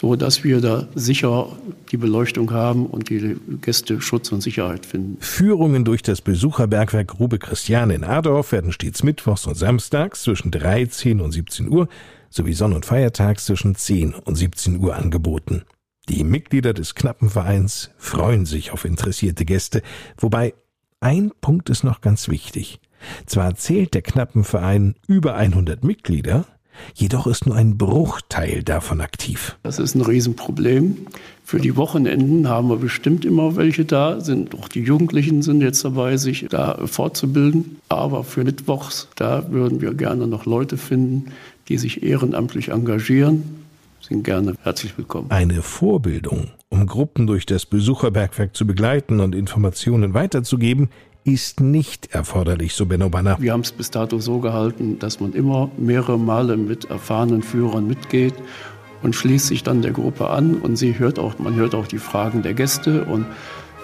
so dass wir da sicher die Beleuchtung haben und die Gäste Schutz und Sicherheit finden. Führungen durch das Besucherbergwerk Grube Christiane in Adorf werden stets mittwochs und samstags zwischen 13 und 17 Uhr sowie Sonn- und Feiertags zwischen 10 und 17 Uhr angeboten. Die Mitglieder des Knappenvereins freuen sich auf interessierte Gäste, wobei ein Punkt ist noch ganz wichtig. Zwar zählt der Knappenverein über 100 Mitglieder, Jedoch ist nur ein Bruchteil davon aktiv. Das ist ein Riesenproblem. Für die Wochenenden haben wir bestimmt immer welche da, sind auch die Jugendlichen sind jetzt dabei, sich da fortzubilden. Aber für Mittwochs, da würden wir gerne noch Leute finden, die sich ehrenamtlich engagieren, sind gerne herzlich willkommen. Eine Vorbildung, um Gruppen durch das Besucherbergwerk zu begleiten und Informationen weiterzugeben, ist nicht erforderlich, so Benno Banner. Wir haben es bis dato so gehalten, dass man immer mehrere Male mit erfahrenen Führern mitgeht und schließt sich dann der Gruppe an und sie hört auch, man hört auch die Fragen der Gäste und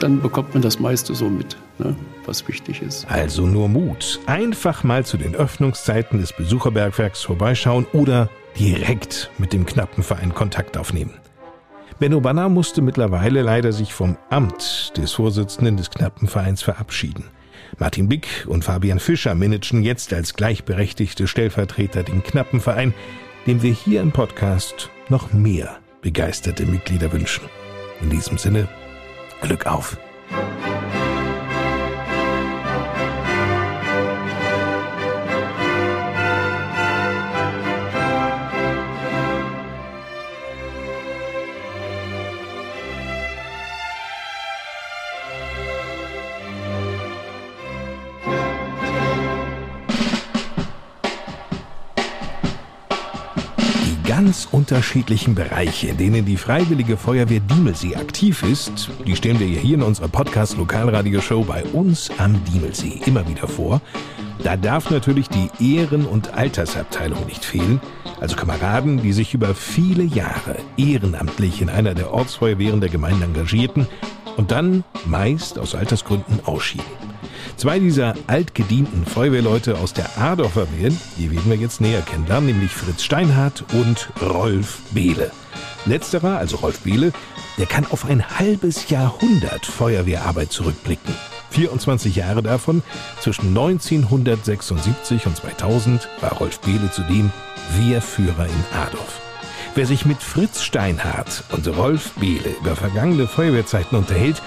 dann bekommt man das meiste so mit, ne, was wichtig ist. Also nur Mut. Einfach mal zu den Öffnungszeiten des Besucherbergwerks vorbeischauen oder direkt mit dem Knappenverein Kontakt aufnehmen. Benno Banner musste mittlerweile leider sich vom Amt des Vorsitzenden des Knappenvereins verabschieden. Martin Bick und Fabian Fischer managen jetzt als gleichberechtigte Stellvertreter den Knappenverein, dem wir hier im Podcast noch mehr begeisterte Mitglieder wünschen. In diesem Sinne, Glück auf! Ganz unterschiedlichen Bereiche, in denen die Freiwillige Feuerwehr Diemelsee aktiv ist, die stellen wir hier in unserer Podcast Lokalradioshow bei uns am Diemelsee immer wieder vor. Da darf natürlich die Ehren- und Altersabteilung nicht fehlen, also Kameraden, die sich über viele Jahre ehrenamtlich in einer der Ortsfeuerwehren der Gemeinde engagierten und dann meist aus Altersgründen ausschieden. Zwei dieser altgedienten Feuerwehrleute aus der Adorfer Wehren, die werden wir jetzt näher kennenlernen, nämlich Fritz Steinhardt und Rolf Behle. Letzterer, also Rolf Behle, der kann auf ein halbes Jahrhundert Feuerwehrarbeit zurückblicken. 24 Jahre davon, zwischen 1976 und 2000, war Rolf Behle zudem Wehrführer in Adorf. Wer sich mit Fritz Steinhardt und Rolf Behle über vergangene Feuerwehrzeiten unterhält,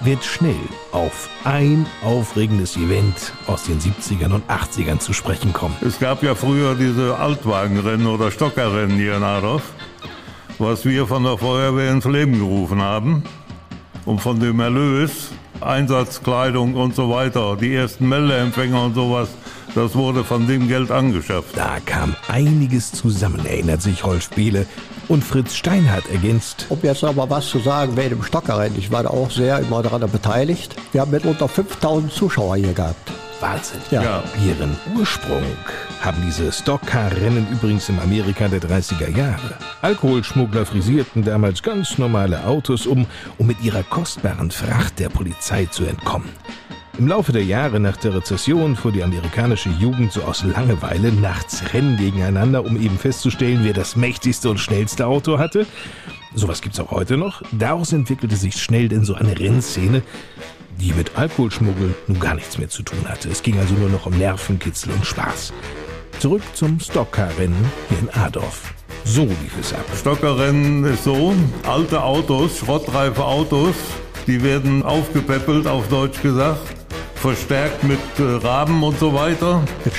wird schnell auf ein aufregendes Event aus den 70ern und 80ern zu sprechen kommen. Es gab ja früher diese Altwagenrennen oder Stockerrennen hier in Adorf, was wir von der Feuerwehr ins Leben gerufen haben. Und von dem Erlös, Einsatzkleidung und so weiter, die ersten Meldeempfänger und sowas, das wurde von dem Geld angeschafft. Da kam einiges zusammen, erinnert sich Rolf Behle, und Fritz Steinhardt ergänzt. Um jetzt aber was zu sagen wegen dem Stockerrennen, ich war da auch sehr immer daran beteiligt. Wir haben mitunter 5000 Zuschauer hier gehabt. Wahnsinn. Ja. ja. Ihren Ursprung haben diese Stockcar-Rennen übrigens im Amerika der 30er Jahre. Alkoholschmuggler frisierten damals ganz normale Autos um, um mit ihrer kostbaren Fracht der Polizei zu entkommen. Im Laufe der Jahre nach der Rezession fuhr die amerikanische Jugend so aus Langeweile nachts Rennen gegeneinander, um eben festzustellen, wer das mächtigste und schnellste Auto hatte. Sowas gibt's auch heute noch. Daraus entwickelte sich schnell denn so eine Rennszene, die mit Alkoholschmuggel nun gar nichts mehr zu tun hatte. Es ging also nur noch um Nervenkitzel und Spaß. Zurück zum Stockcar-Rennen hier in Adorf. So lief es ab. Stockerrennen ist so, alte Autos, schrottreife Autos, die werden aufgepäppelt, auf Deutsch gesagt verstärkt mit äh, Raben und so weiter. Mit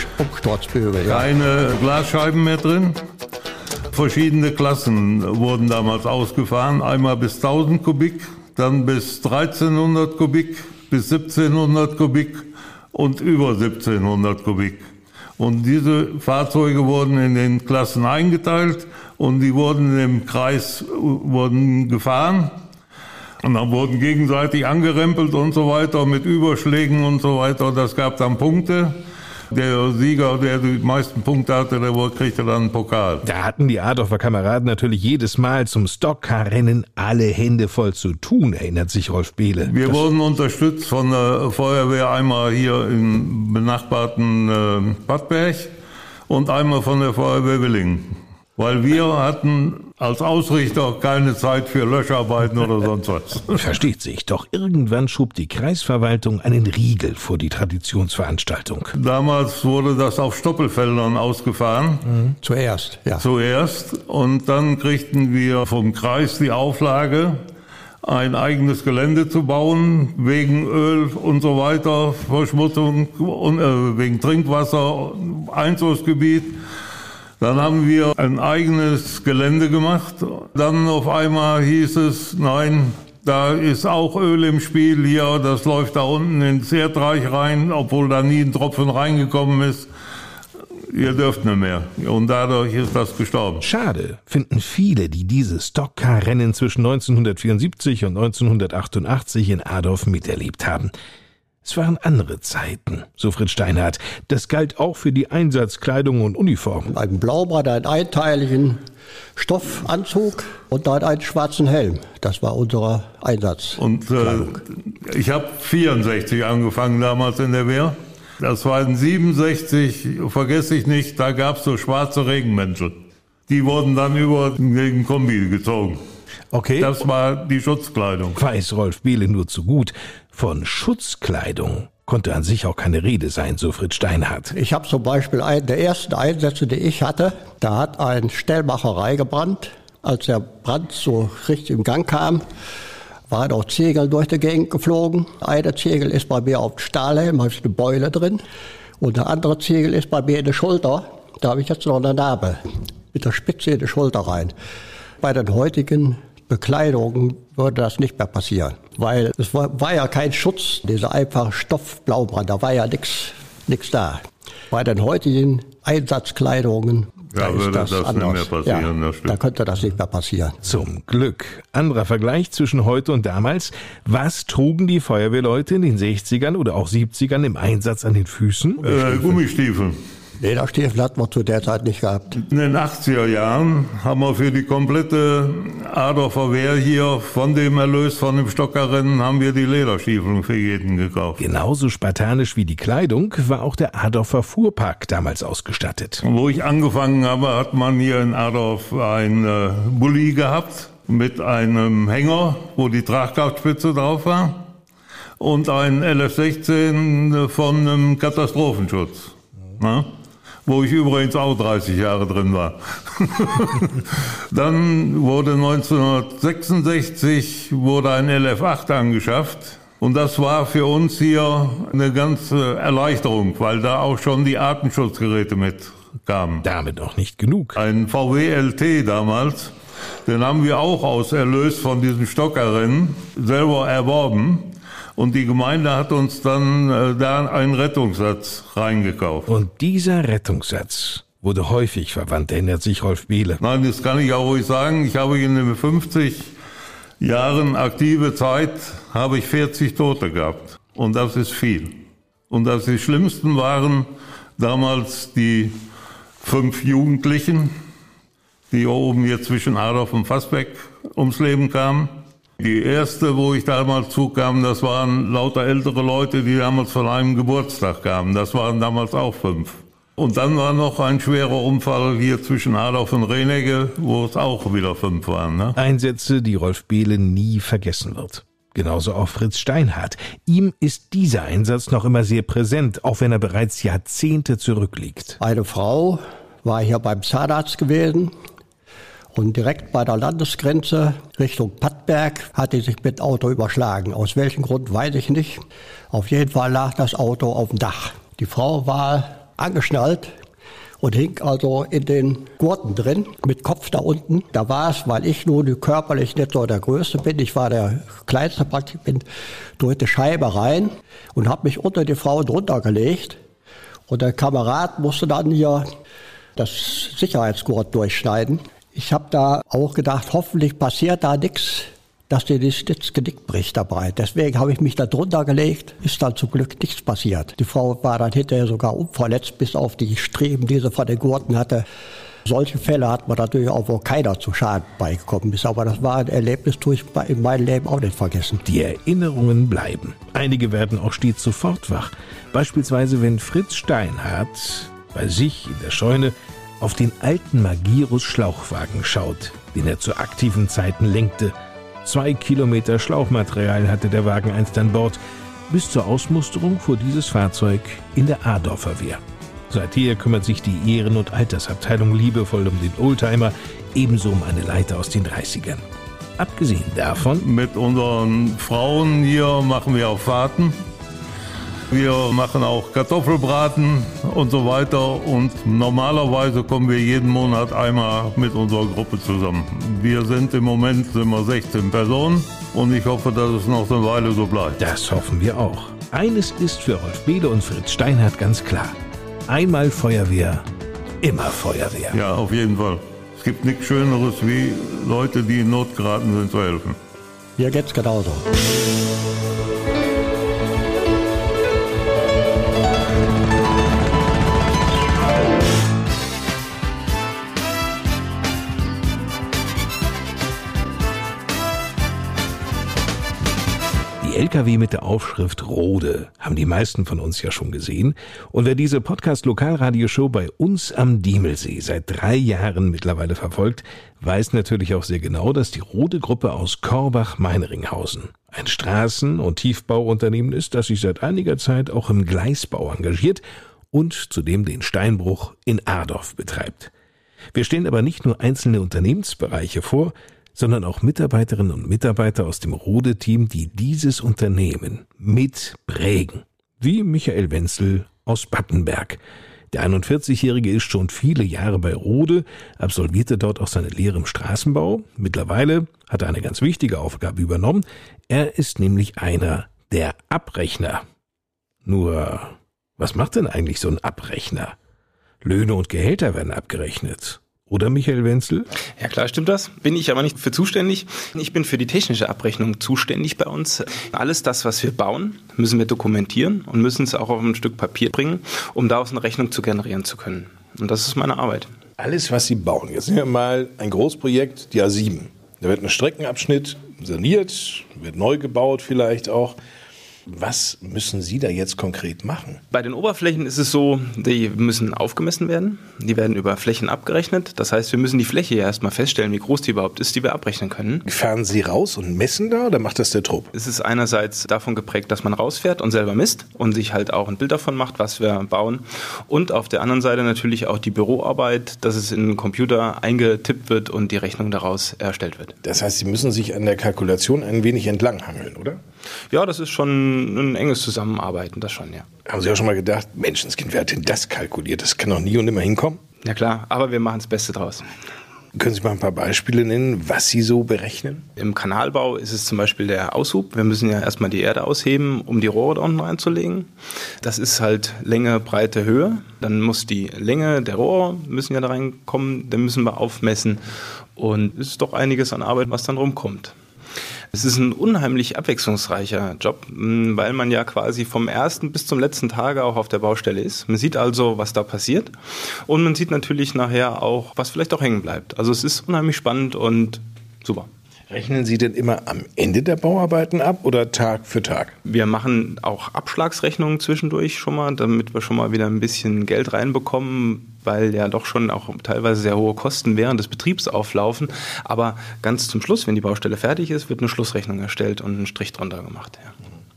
ja. Keine Glasscheiben mehr drin. Verschiedene Klassen wurden damals ausgefahren. Einmal bis 1000 Kubik, dann bis 1300 Kubik, bis 1700 Kubik und über 1700 Kubik. Und diese Fahrzeuge wurden in den Klassen eingeteilt und die wurden im Kreis äh, wurden gefahren. Und dann wurden gegenseitig angerempelt und so weiter mit Überschlägen und so weiter. Das gab dann Punkte. Der Sieger, der die meisten Punkte hatte, der kriegte dann einen Pokal. Da hatten die Adorfer Kameraden natürlich jedes Mal zum Stockcar-Rennen alle Hände voll zu tun, erinnert sich Rolf Behle. Wir das wurden unterstützt von der Feuerwehr einmal hier im benachbarten äh, Badberg und einmal von der Feuerwehr Willingen. Weil wir hatten als Ausrichter keine Zeit für Löscharbeiten oder sonst was. Versteht sich, doch irgendwann schob die Kreisverwaltung einen Riegel vor die Traditionsveranstaltung. Damals wurde das auf Stoppelfeldern ausgefahren. Mhm. Zuerst, ja. Zuerst. Und dann kriegten wir vom Kreis die Auflage, ein eigenes Gelände zu bauen, wegen Öl und so weiter, Verschmutzung, und, äh, wegen Trinkwasser, Einzugsgebiet. Dann haben wir ein eigenes Gelände gemacht. Dann auf einmal hieß es, nein, da ist auch Öl im Spiel hier, das läuft da unten ins Erdreich rein, obwohl da nie ein Tropfen reingekommen ist. Ihr dürft nicht mehr. Und dadurch ist das gestorben. Schade, finden viele, die dieses Stockcar-Rennen zwischen 1974 und 1988 in Adorf miterlebt haben. Es waren andere Zeiten, so Fritz Steinhardt. Das galt auch für die Einsatzkleidung und Uniformen. Ein Blaubrand, einen einteiligen Stoffanzug und dann einen schwarzen Helm. Das war unser Einsatz. Und äh, ich habe 64 angefangen damals in der Wehr. Das war in 67, vergesse ich nicht, da gab es so schwarze Regenmäntel. Die wurden dann über den Kombi gezogen. Okay. Das war die Schutzkleidung. Weiß Rolf Behle nur zu gut. Von Schutzkleidung konnte an sich auch keine Rede sein, so Fritz Steinhardt. Ich habe zum Beispiel einen der ersten Einsätze, die ich hatte, da hat ein Stellmacherei gebrannt. Als der Brand so richtig im Gang kam, waren auch Ziegel durch die Gegend geflogen. Eine Ziegel ist bei mir auf dem Stahlhelm, da ist eine Beule drin. Und der andere Ziegel ist bei mir in der Schulter. Da habe ich jetzt noch eine Narbe mit der Spitze in die Schulter rein. Bei den heutigen Bekleidungen würde das nicht mehr passieren, weil es war, war ja kein Schutz, dieser einfache Stoffblaubrand, da war ja nichts nix da. Bei den heutigen Einsatzkleidungen Ja, da ist würde das, das nicht anders. mehr passieren, ja, das stimmt. da könnte das nicht mehr passieren. Zum Glück. Anderer Vergleich zwischen heute und damals. Was trugen die Feuerwehrleute in den 60ern oder auch 70ern im Einsatz an den Füßen? Äh, Gummistiefel. Lederstiefel hatten wir zu der Zeit nicht gehabt. In den 80er Jahren haben wir für die komplette Adorfer Wehr hier von dem Erlös von dem Stockerrennen haben wir die Lederstiefel für jeden gekauft. Genauso spartanisch wie die Kleidung war auch der Adorfer Fuhrpark damals ausgestattet. Wo ich angefangen habe, hat man hier in Adorf ein äh, Bulli gehabt mit einem Hänger, wo die Tragkraftspitze drauf war und ein LF16 von einem Katastrophenschutz. Na? Wo ich übrigens auch 30 Jahre drin war. Dann wurde 1966 wurde ein LF8 angeschafft. Und das war für uns hier eine ganze Erleichterung, weil da auch schon die Artenschutzgeräte mitkamen. Damit noch nicht genug. Ein VW LT damals, den haben wir auch aus Erlös von diesem Stockerrennen selber erworben. Und die Gemeinde hat uns dann äh, da einen Rettungssatz reingekauft. Und dieser Rettungssatz wurde häufig verwandt, erinnert sich Rolf Behle. Nein, das kann ich auch ruhig sagen. Ich habe in den 50 Jahren aktive Zeit, habe ich 40 Tote gehabt. Und das ist viel. Und das die schlimmsten waren damals die fünf Jugendlichen, die oben hier zwischen Adolf und Fassbeck ums Leben kamen. Die erste, wo ich damals zukam, das waren lauter ältere Leute, die damals von einem Geburtstag kamen. Das waren damals auch fünf. Und dann war noch ein schwerer Unfall hier zwischen Adolf und Renegge, wo es auch wieder fünf waren. Ne? Einsätze, die Rolf Behle nie vergessen wird. Genauso auch Fritz Steinhardt. Ihm ist dieser Einsatz noch immer sehr präsent, auch wenn er bereits Jahrzehnte zurückliegt. Eine Frau war hier beim Zahnarzt gewesen und direkt bei der Landesgrenze Richtung Pattberg hat sie sich mit Auto überschlagen. Aus welchem Grund weiß ich nicht. Auf jeden Fall lag das Auto auf dem Dach. Die Frau war angeschnallt und hing also in den Gurten drin, mit Kopf da unten. Da war es, weil ich nun körperlich nicht so der Größte bin, ich war der Kleinste praktisch, bin durch die Scheibe rein und habe mich unter die Frau drunter gelegt. Und der Kamerad musste dann hier das Sicherheitsgurt durchschneiden. Ich habe da auch gedacht, hoffentlich passiert da nichts, dass dir das Genick bricht dabei. Deswegen habe ich mich da drunter gelegt, ist dann zum Glück nichts passiert. Die Frau war dann hinterher sogar unverletzt, bis auf die Streben, die sie von den Gurten hatte. Solche Fälle hat man natürlich auch, wo keiner zu Schaden beigekommen ist. Aber das war ein Erlebnis, das ich in meinem Leben auch nicht vergessen. Die Erinnerungen bleiben. Einige werden auch stets sofort wach. Beispielsweise, wenn Fritz Steinhardt bei sich in der Scheune auf den alten Magirus Schlauchwagen schaut, den er zu aktiven Zeiten lenkte. Zwei Kilometer Schlauchmaterial hatte der Wagen einst an Bord. Bis zur Ausmusterung fuhr dieses Fahrzeug in der Adorfer Wehr. Seither kümmert sich die Ehren- und Altersabteilung liebevoll um den Oldtimer, ebenso um eine Leiter aus den 30ern. Abgesehen davon, Mit unseren Frauen hier machen wir auch Fahrten. Wir machen auch Kartoffelbraten und so weiter. Und normalerweise kommen wir jeden Monat einmal mit unserer Gruppe zusammen. Wir sind im Moment sind wir 16 Personen und ich hoffe, dass es noch eine Weile so bleibt. Das hoffen wir auch. Eines ist für Rolf Behle und Fritz Steinhardt ganz klar. Einmal Feuerwehr, immer Feuerwehr. Ja, auf jeden Fall. Es gibt nichts Schöneres, wie Leute, die in Not geraten sind, zu helfen. Mir geht's genauso. Lkw mit der Aufschrift Rode haben die meisten von uns ja schon gesehen. Und wer diese Podcast-Lokalradioshow bei uns am Diemelsee seit drei Jahren mittlerweile verfolgt, weiß natürlich auch sehr genau, dass die Rode-Gruppe aus Korbach-Meinringhausen ein Straßen- und Tiefbauunternehmen ist, das sich seit einiger Zeit auch im Gleisbau engagiert und zudem den Steinbruch in Ardorf betreibt. Wir stellen aber nicht nur einzelne Unternehmensbereiche vor, sondern auch Mitarbeiterinnen und Mitarbeiter aus dem Rode-Team, die dieses Unternehmen mit prägen. Wie Michael Wenzel aus Battenberg. Der 41-Jährige ist schon viele Jahre bei Rode, absolvierte dort auch seine Lehre im Straßenbau. Mittlerweile hat er eine ganz wichtige Aufgabe übernommen. Er ist nämlich einer der Abrechner. Nur, was macht denn eigentlich so ein Abrechner? Löhne und Gehälter werden abgerechnet. Oder Michael Wenzel? Ja klar, stimmt das. Bin ich aber nicht für zuständig. Ich bin für die technische Abrechnung zuständig bei uns. Alles das, was wir bauen, müssen wir dokumentieren und müssen es auch auf ein Stück Papier bringen, um daraus eine Rechnung zu generieren zu können. Und das ist meine Arbeit. Alles, was Sie bauen. Jetzt nehmen wir mal ein Großprojekt, die A7. Da wird ein Streckenabschnitt saniert, wird neu gebaut vielleicht auch. Was müssen Sie da jetzt konkret machen? Bei den Oberflächen ist es so, die müssen aufgemessen werden. Die werden über Flächen abgerechnet. Das heißt, wir müssen die Fläche ja erstmal feststellen, wie groß die überhaupt ist, die wir abrechnen können. Fahren Sie raus und messen da oder macht das der Trupp? Es ist einerseits davon geprägt, dass man rausfährt und selber misst und sich halt auch ein Bild davon macht, was wir bauen. Und auf der anderen Seite natürlich auch die Büroarbeit, dass es in den Computer eingetippt wird und die Rechnung daraus erstellt wird. Das heißt, Sie müssen sich an der Kalkulation ein wenig entlanghangeln, oder? Ja, das ist schon ein enges Zusammenarbeiten, das schon, ja. Haben Sie auch schon mal gedacht, Menschenskind, wer hat denn das kalkuliert? Das kann doch nie und nimmer hinkommen. Ja klar, aber wir machen das Beste draus. Können Sie mal ein paar Beispiele nennen, was Sie so berechnen? Im Kanalbau ist es zum Beispiel der Aushub. Wir müssen ja erstmal die Erde ausheben, um die Rohre da unten reinzulegen. Das ist halt Länge, Breite, Höhe. Dann muss die Länge der Rohre müssen ja da reinkommen. Dann müssen wir aufmessen. Und es ist doch einiges an Arbeit, was dann rumkommt. Es ist ein unheimlich abwechslungsreicher Job, weil man ja quasi vom ersten bis zum letzten Tage auch auf der Baustelle ist. Man sieht also, was da passiert und man sieht natürlich nachher auch, was vielleicht auch hängen bleibt. Also es ist unheimlich spannend und super. Rechnen Sie denn immer am Ende der Bauarbeiten ab oder Tag für Tag? Wir machen auch Abschlagsrechnungen zwischendurch schon mal, damit wir schon mal wieder ein bisschen Geld reinbekommen, weil ja doch schon auch teilweise sehr hohe Kosten während des Betriebs auflaufen. Aber ganz zum Schluss, wenn die Baustelle fertig ist, wird eine Schlussrechnung erstellt und ein Strich drunter gemacht. Ja.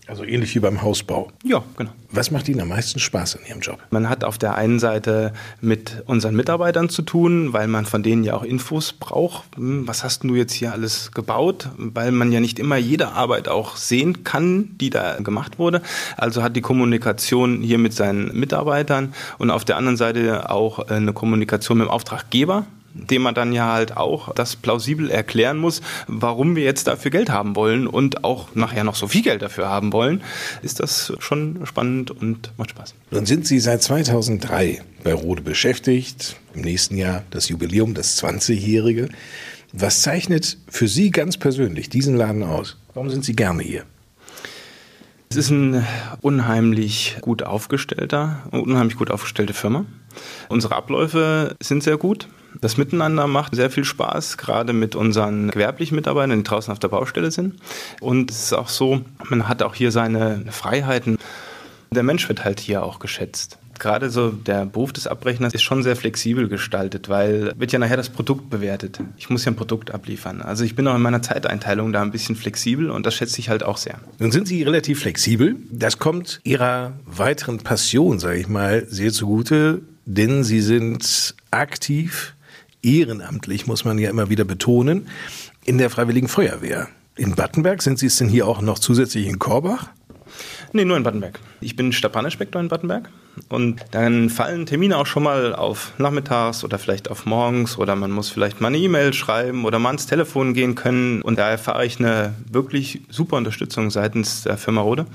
Also ähnlich wie beim Hausbau. Ja, genau. Was macht Ihnen am meisten Spaß in Ihrem Job? Man hat auf der einen Seite mit unseren Mitarbeitern zu tun, weil man von denen ja auch Infos braucht. Hm, was hast du jetzt hier alles gebaut? Weil man ja nicht immer jede Arbeit auch sehen kann, die da gemacht wurde. Also hat die Kommunikation hier mit seinen Mitarbeitern und auf der anderen Seite auch eine Kommunikation mit dem Auftraggeber dem man dann ja halt auch das plausibel erklären muss, warum wir jetzt dafür Geld haben wollen und auch nachher noch so viel Geld dafür haben wollen, ist das schon spannend und macht Spaß. Nun sind Sie seit 2003 bei Rode beschäftigt, im nächsten Jahr das Jubiläum, das 20-jährige. Was zeichnet für Sie ganz persönlich diesen Laden aus? Warum sind Sie gerne hier? Es ist ein unheimlich gut aufgestellter, unheimlich gut aufgestellte Firma. Unsere Abläufe sind sehr gut. Das Miteinander macht sehr viel Spaß, gerade mit unseren gewerblichen Mitarbeitern, die draußen auf der Baustelle sind. Und es ist auch so, man hat auch hier seine Freiheiten. Der Mensch wird halt hier auch geschätzt. Gerade so der Beruf des Abrechners ist schon sehr flexibel gestaltet, weil wird ja nachher das Produkt bewertet. Ich muss ja ein Produkt abliefern. Also ich bin auch in meiner Zeiteinteilung da ein bisschen flexibel und das schätze ich halt auch sehr. Nun sind Sie relativ flexibel. Das kommt Ihrer weiteren Passion, sage ich mal, sehr zugute, denn Sie sind aktiv ehrenamtlich, muss man ja immer wieder betonen, in der Freiwilligen Feuerwehr. In Battenberg sind Sie es denn hier auch noch zusätzlich in Korbach? Nee, nur in Battenberg. Ich bin Stabbrandinspektor in Battenberg und dann fallen Termine auch schon mal auf nachmittags oder vielleicht auf morgens oder man muss vielleicht mal eine E-Mail schreiben oder mal ans Telefon gehen können und da erfahre ich eine wirklich super Unterstützung seitens der Firma Rode,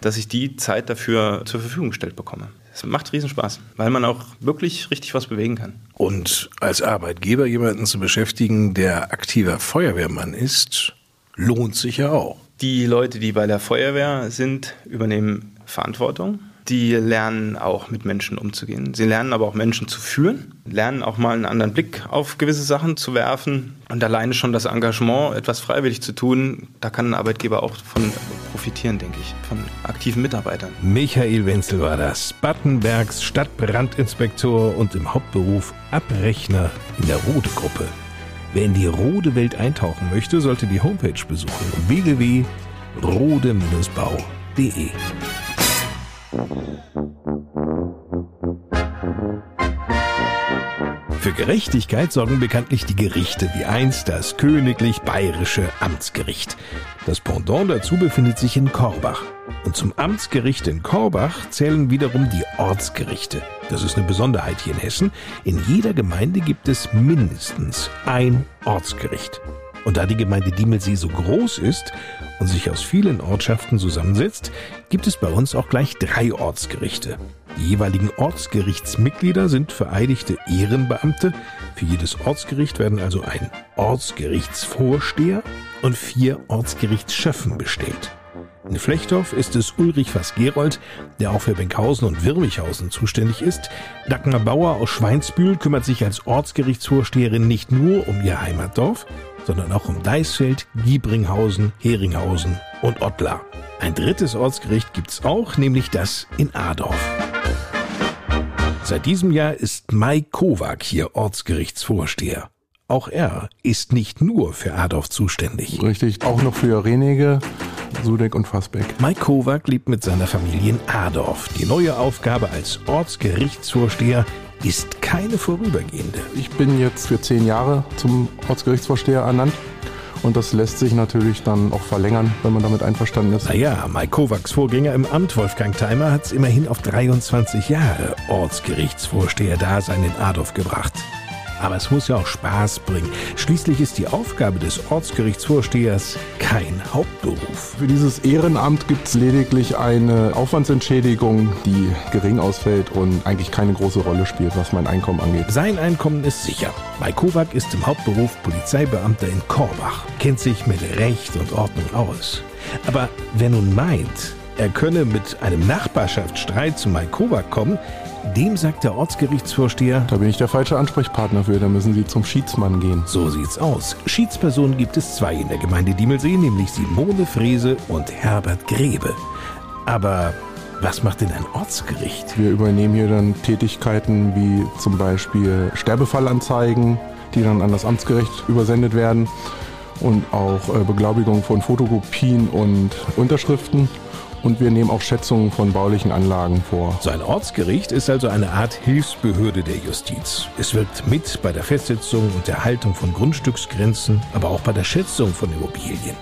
dass ich die Zeit dafür zur Verfügung gestellt bekomme. Es macht Riesenspaß, weil man auch wirklich richtig was bewegen kann. Und als Arbeitgeber jemanden zu beschäftigen, der aktiver Feuerwehrmann ist, lohnt sich ja auch. Die Leute, die bei der Feuerwehr sind, übernehmen Verantwortung. Die lernen auch mit Menschen umzugehen. Sie lernen aber auch Menschen zu führen, lernen auch mal einen anderen Blick auf gewisse Sachen zu werfen. Und alleine schon das Engagement, etwas freiwillig zu tun, da kann ein Arbeitgeber auch von profitieren, denke ich, von aktiven Mitarbeitern. Michael Wenzel war das, Battenbergs Stadtbrandinspektor und im Hauptberuf Abrechner in der Rode-Gruppe. Wer in die Rode-Welt eintauchen möchte, sollte die Homepage besuchen www.rode-bau.de. Für Gerechtigkeit sorgen bekanntlich die Gerichte, wie einst das königlich bayerische Amtsgericht. Das Pendant dazu befindet sich in Korbach. Und zum Amtsgericht in Korbach zählen wiederum die Ortsgerichte. Das ist eine Besonderheit hier in Hessen. In jeder Gemeinde gibt es mindestens ein Ortsgericht. Und da die Gemeinde Diemelsee so groß ist und sich aus vielen Ortschaften zusammensetzt, gibt es bei uns auch gleich drei Ortsgerichte. Die jeweiligen Ortsgerichtsmitglieder sind vereidigte Ehrenbeamte. Für jedes Ortsgericht werden also ein Ortsgerichtsvorsteher und vier Ortsgerichtsschöffen bestellt. In Flechtdorf ist es Ulrich Fass-Gerold, der auch für Benkhausen und Wirmichhausen zuständig ist. Dagmar Bauer aus Schweinsbühl kümmert sich als Ortsgerichtsvorsteherin nicht nur um ihr Heimatdorf, sondern auch um Deisfeld, Giebringhausen, Heringhausen und Ottlar. Ein drittes Ortsgericht gibt's auch, nämlich das in Adorf. Seit diesem Jahr ist Mai Kowak hier Ortsgerichtsvorsteher. Auch er ist nicht nur für Adorf zuständig. Richtig, auch noch für Renege, Sudeck und Fassbeck. Mike Kowak lebt mit seiner Familie in Adorf. Die neue Aufgabe als Ortsgerichtsvorsteher ist keine vorübergehende. Ich bin jetzt für zehn Jahre zum Ortsgerichtsvorsteher ernannt. Und das lässt sich natürlich dann auch verlängern, wenn man damit einverstanden ist. Naja, Mike Kovacs Vorgänger im Amt, Wolfgang Theimer, hat es immerhin auf 23 Jahre Ortsgerichtsvorsteher-Dasein in Adorf gebracht. Aber es muss ja auch Spaß bringen. Schließlich ist die Aufgabe des Ortsgerichtsvorstehers kein Hauptberuf. Für dieses Ehrenamt gibt es lediglich eine Aufwandsentschädigung, die gering ausfällt und eigentlich keine große Rolle spielt, was mein Einkommen angeht. Sein Einkommen ist sicher. Bei Kovac ist im Hauptberuf Polizeibeamter in Korbach, kennt sich mit Recht und Ordnung aus. Aber wer nun meint, er könne mit einem Nachbarschaftsstreit zu Mike Kovac kommen, dem sagt der Ortsgerichtsvorsteher, da bin ich der falsche Ansprechpartner für, da müssen Sie zum Schiedsmann gehen. So sieht's aus. Schiedspersonen gibt es zwei in der Gemeinde Diemelsee, nämlich Simone Frese und Herbert Grebe. Aber was macht denn ein Ortsgericht? Wir übernehmen hier dann Tätigkeiten wie zum Beispiel Sterbefallanzeigen, die dann an das Amtsgericht übersendet werden und auch äh, Beglaubigung von Fotokopien und Unterschriften und wir nehmen auch Schätzungen von baulichen Anlagen vor. So ein Ortsgericht ist also eine Art Hilfsbehörde der Justiz. Es wirkt mit bei der Festsetzung und Erhaltung von Grundstücksgrenzen, aber auch bei der Schätzung von Immobilien.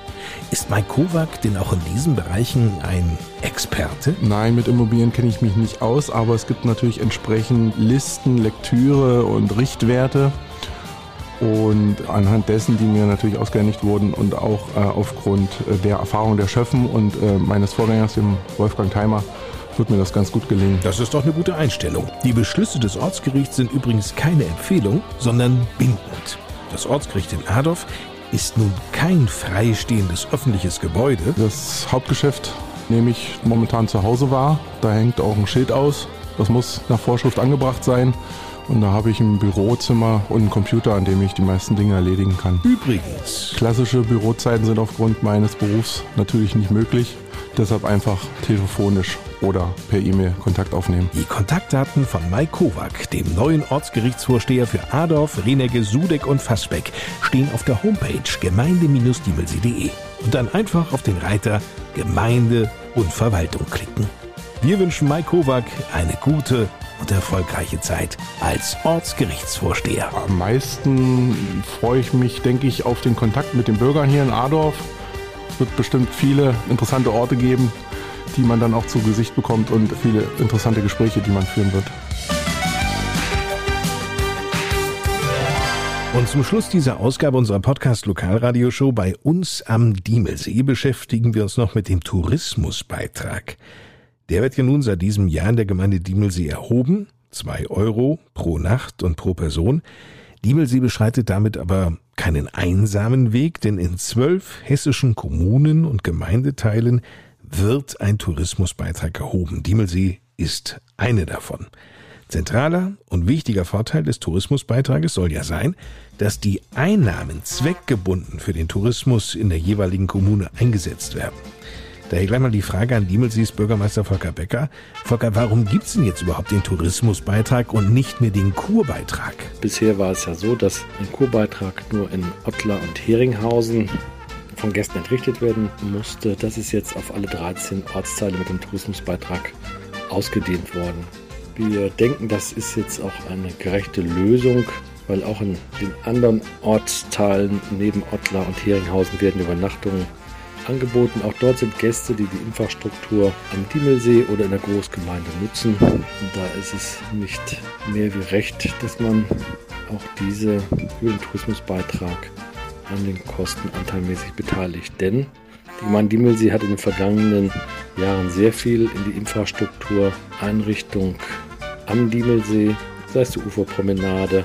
Ist Mike Kovac denn auch in diesen Bereichen ein Experte? Nein, mit Immobilien kenne ich mich nicht aus, aber es gibt natürlich entsprechend Listen, Lektüre und Richtwerte. Und anhand dessen, die mir natürlich ausgehändigt wurden und auch äh, aufgrund äh, der Erfahrung der Schöffen und äh, meines Vorgängers, dem Wolfgang Theimer, wird mir das ganz gut gelingen. Das ist doch eine gute Einstellung. Die Beschlüsse des Ortsgerichts sind übrigens keine Empfehlung, sondern bindend. Das Ortsgericht in Adorf ist nun kein freistehendes öffentliches Gebäude. Das Hauptgeschäft nehme ich momentan zu Hause wahr. Da hängt auch ein Schild aus. Das muss nach Vorschrift angebracht sein. Und da habe ich ein Bürozimmer und einen Computer, an dem ich die meisten Dinge erledigen kann. Übrigens. Klassische Bürozeiten sind aufgrund meines Berufs natürlich nicht möglich. Deshalb einfach telefonisch oder per E-Mail Kontakt aufnehmen. Die Kontaktdaten von Mike Kowak, dem neuen Ortsgerichtsvorsteher für Adorf, Renegge, Sudeck und Fassbeck, stehen auf der Homepage gemeinde-diemelsee.de und dann einfach auf den Reiter Gemeinde und Verwaltung klicken. Wir wünschen Mike Kowak eine gute und erfolgreiche Zeit als Ortsgerichtsvorsteher. Am meisten freue ich mich, denke ich, auf den Kontakt mit den Bürgern hier in Adorf. Es wird bestimmt viele interessante Orte geben, die man dann auch zu Gesicht bekommt und viele interessante Gespräche, die man führen wird. Und zum Schluss dieser Ausgabe unserer Podcast-Lokalradioshow bei uns am Diemelsee beschäftigen wir uns noch mit dem Tourismusbeitrag. Der wird ja nun seit diesem Jahr in der Gemeinde Diemelsee erhoben. Zwei Euro pro Nacht und pro Person. Diemelsee beschreitet damit aber keinen einsamen Weg, denn in zwölf hessischen Kommunen und Gemeindeteilen wird ein Tourismusbeitrag erhoben. Diemelsee ist eine davon. Zentraler und wichtiger Vorteil des Tourismusbeitrages soll ja sein, dass die Einnahmen zweckgebunden für den Tourismus in der jeweiligen Kommune eingesetzt werden. Daher gleich mal die Frage an Diemelsees Bürgermeister Volker Becker. Volker, warum gibt es denn jetzt überhaupt den Tourismusbeitrag und nicht mehr den Kurbeitrag? Bisher war es ja so, dass ein Kurbeitrag nur in Ottler und Heringhausen von Gästen entrichtet werden musste. Das ist jetzt auf alle 13 Ortsteile mit dem Tourismusbeitrag ausgedehnt worden. Wir denken, das ist jetzt auch eine gerechte Lösung, weil auch in den anderen Ortsteilen neben Ottlar und Heringhausen werden Übernachtungen angeboten. Auch dort sind Gäste, die die Infrastruktur am Diemelsee oder in der Großgemeinde nutzen. Und da ist es nicht mehr wie recht, dass man auch diese über den Tourismusbeitrag an den Kosten anteilmäßig beteiligt. Denn die Gemeinde Diemelsee hat in den vergangenen Jahren sehr viel in die Infrastruktur, Einrichtung am Diemelsee, sei es die Uferpromenade,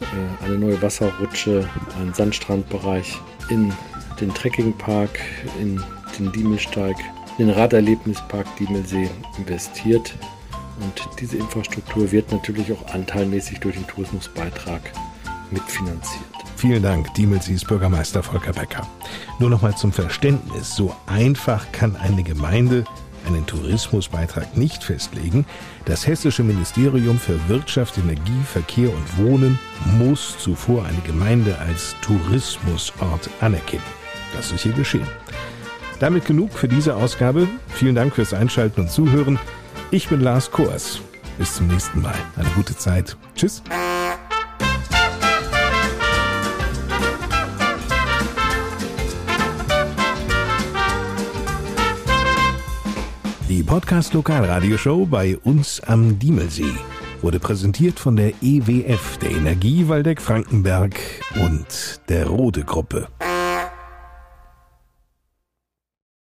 äh, eine neue Wasserrutsche, einen Sandstrandbereich in den Trekkingpark, in den Diemelsteig, den Raderlebnispark Diemelsee investiert. Und diese Infrastruktur wird natürlich auch anteilmäßig durch den Tourismusbeitrag mitfinanziert. Vielen Dank, Diemelsees Bürgermeister Volker Becker. Nur noch mal zum Verständnis. So einfach kann eine Gemeinde einen Tourismusbeitrag nicht festlegen. Das Hessische Ministerium für Wirtschaft, Energie, Verkehr und Wohnen muss zuvor eine Gemeinde als Tourismusort anerkennen. Das ist hier geschehen. Damit genug für diese Ausgabe. Vielen Dank fürs Einschalten und Zuhören. Ich bin Lars Kors. Bis zum nächsten Mal. Eine gute Zeit. Tschüss. Die Podcast Lokalradioshow bei uns am Diemelsee wurde präsentiert von der EWF, der Energie Waldeck Frankenberg und der Rode Gruppe.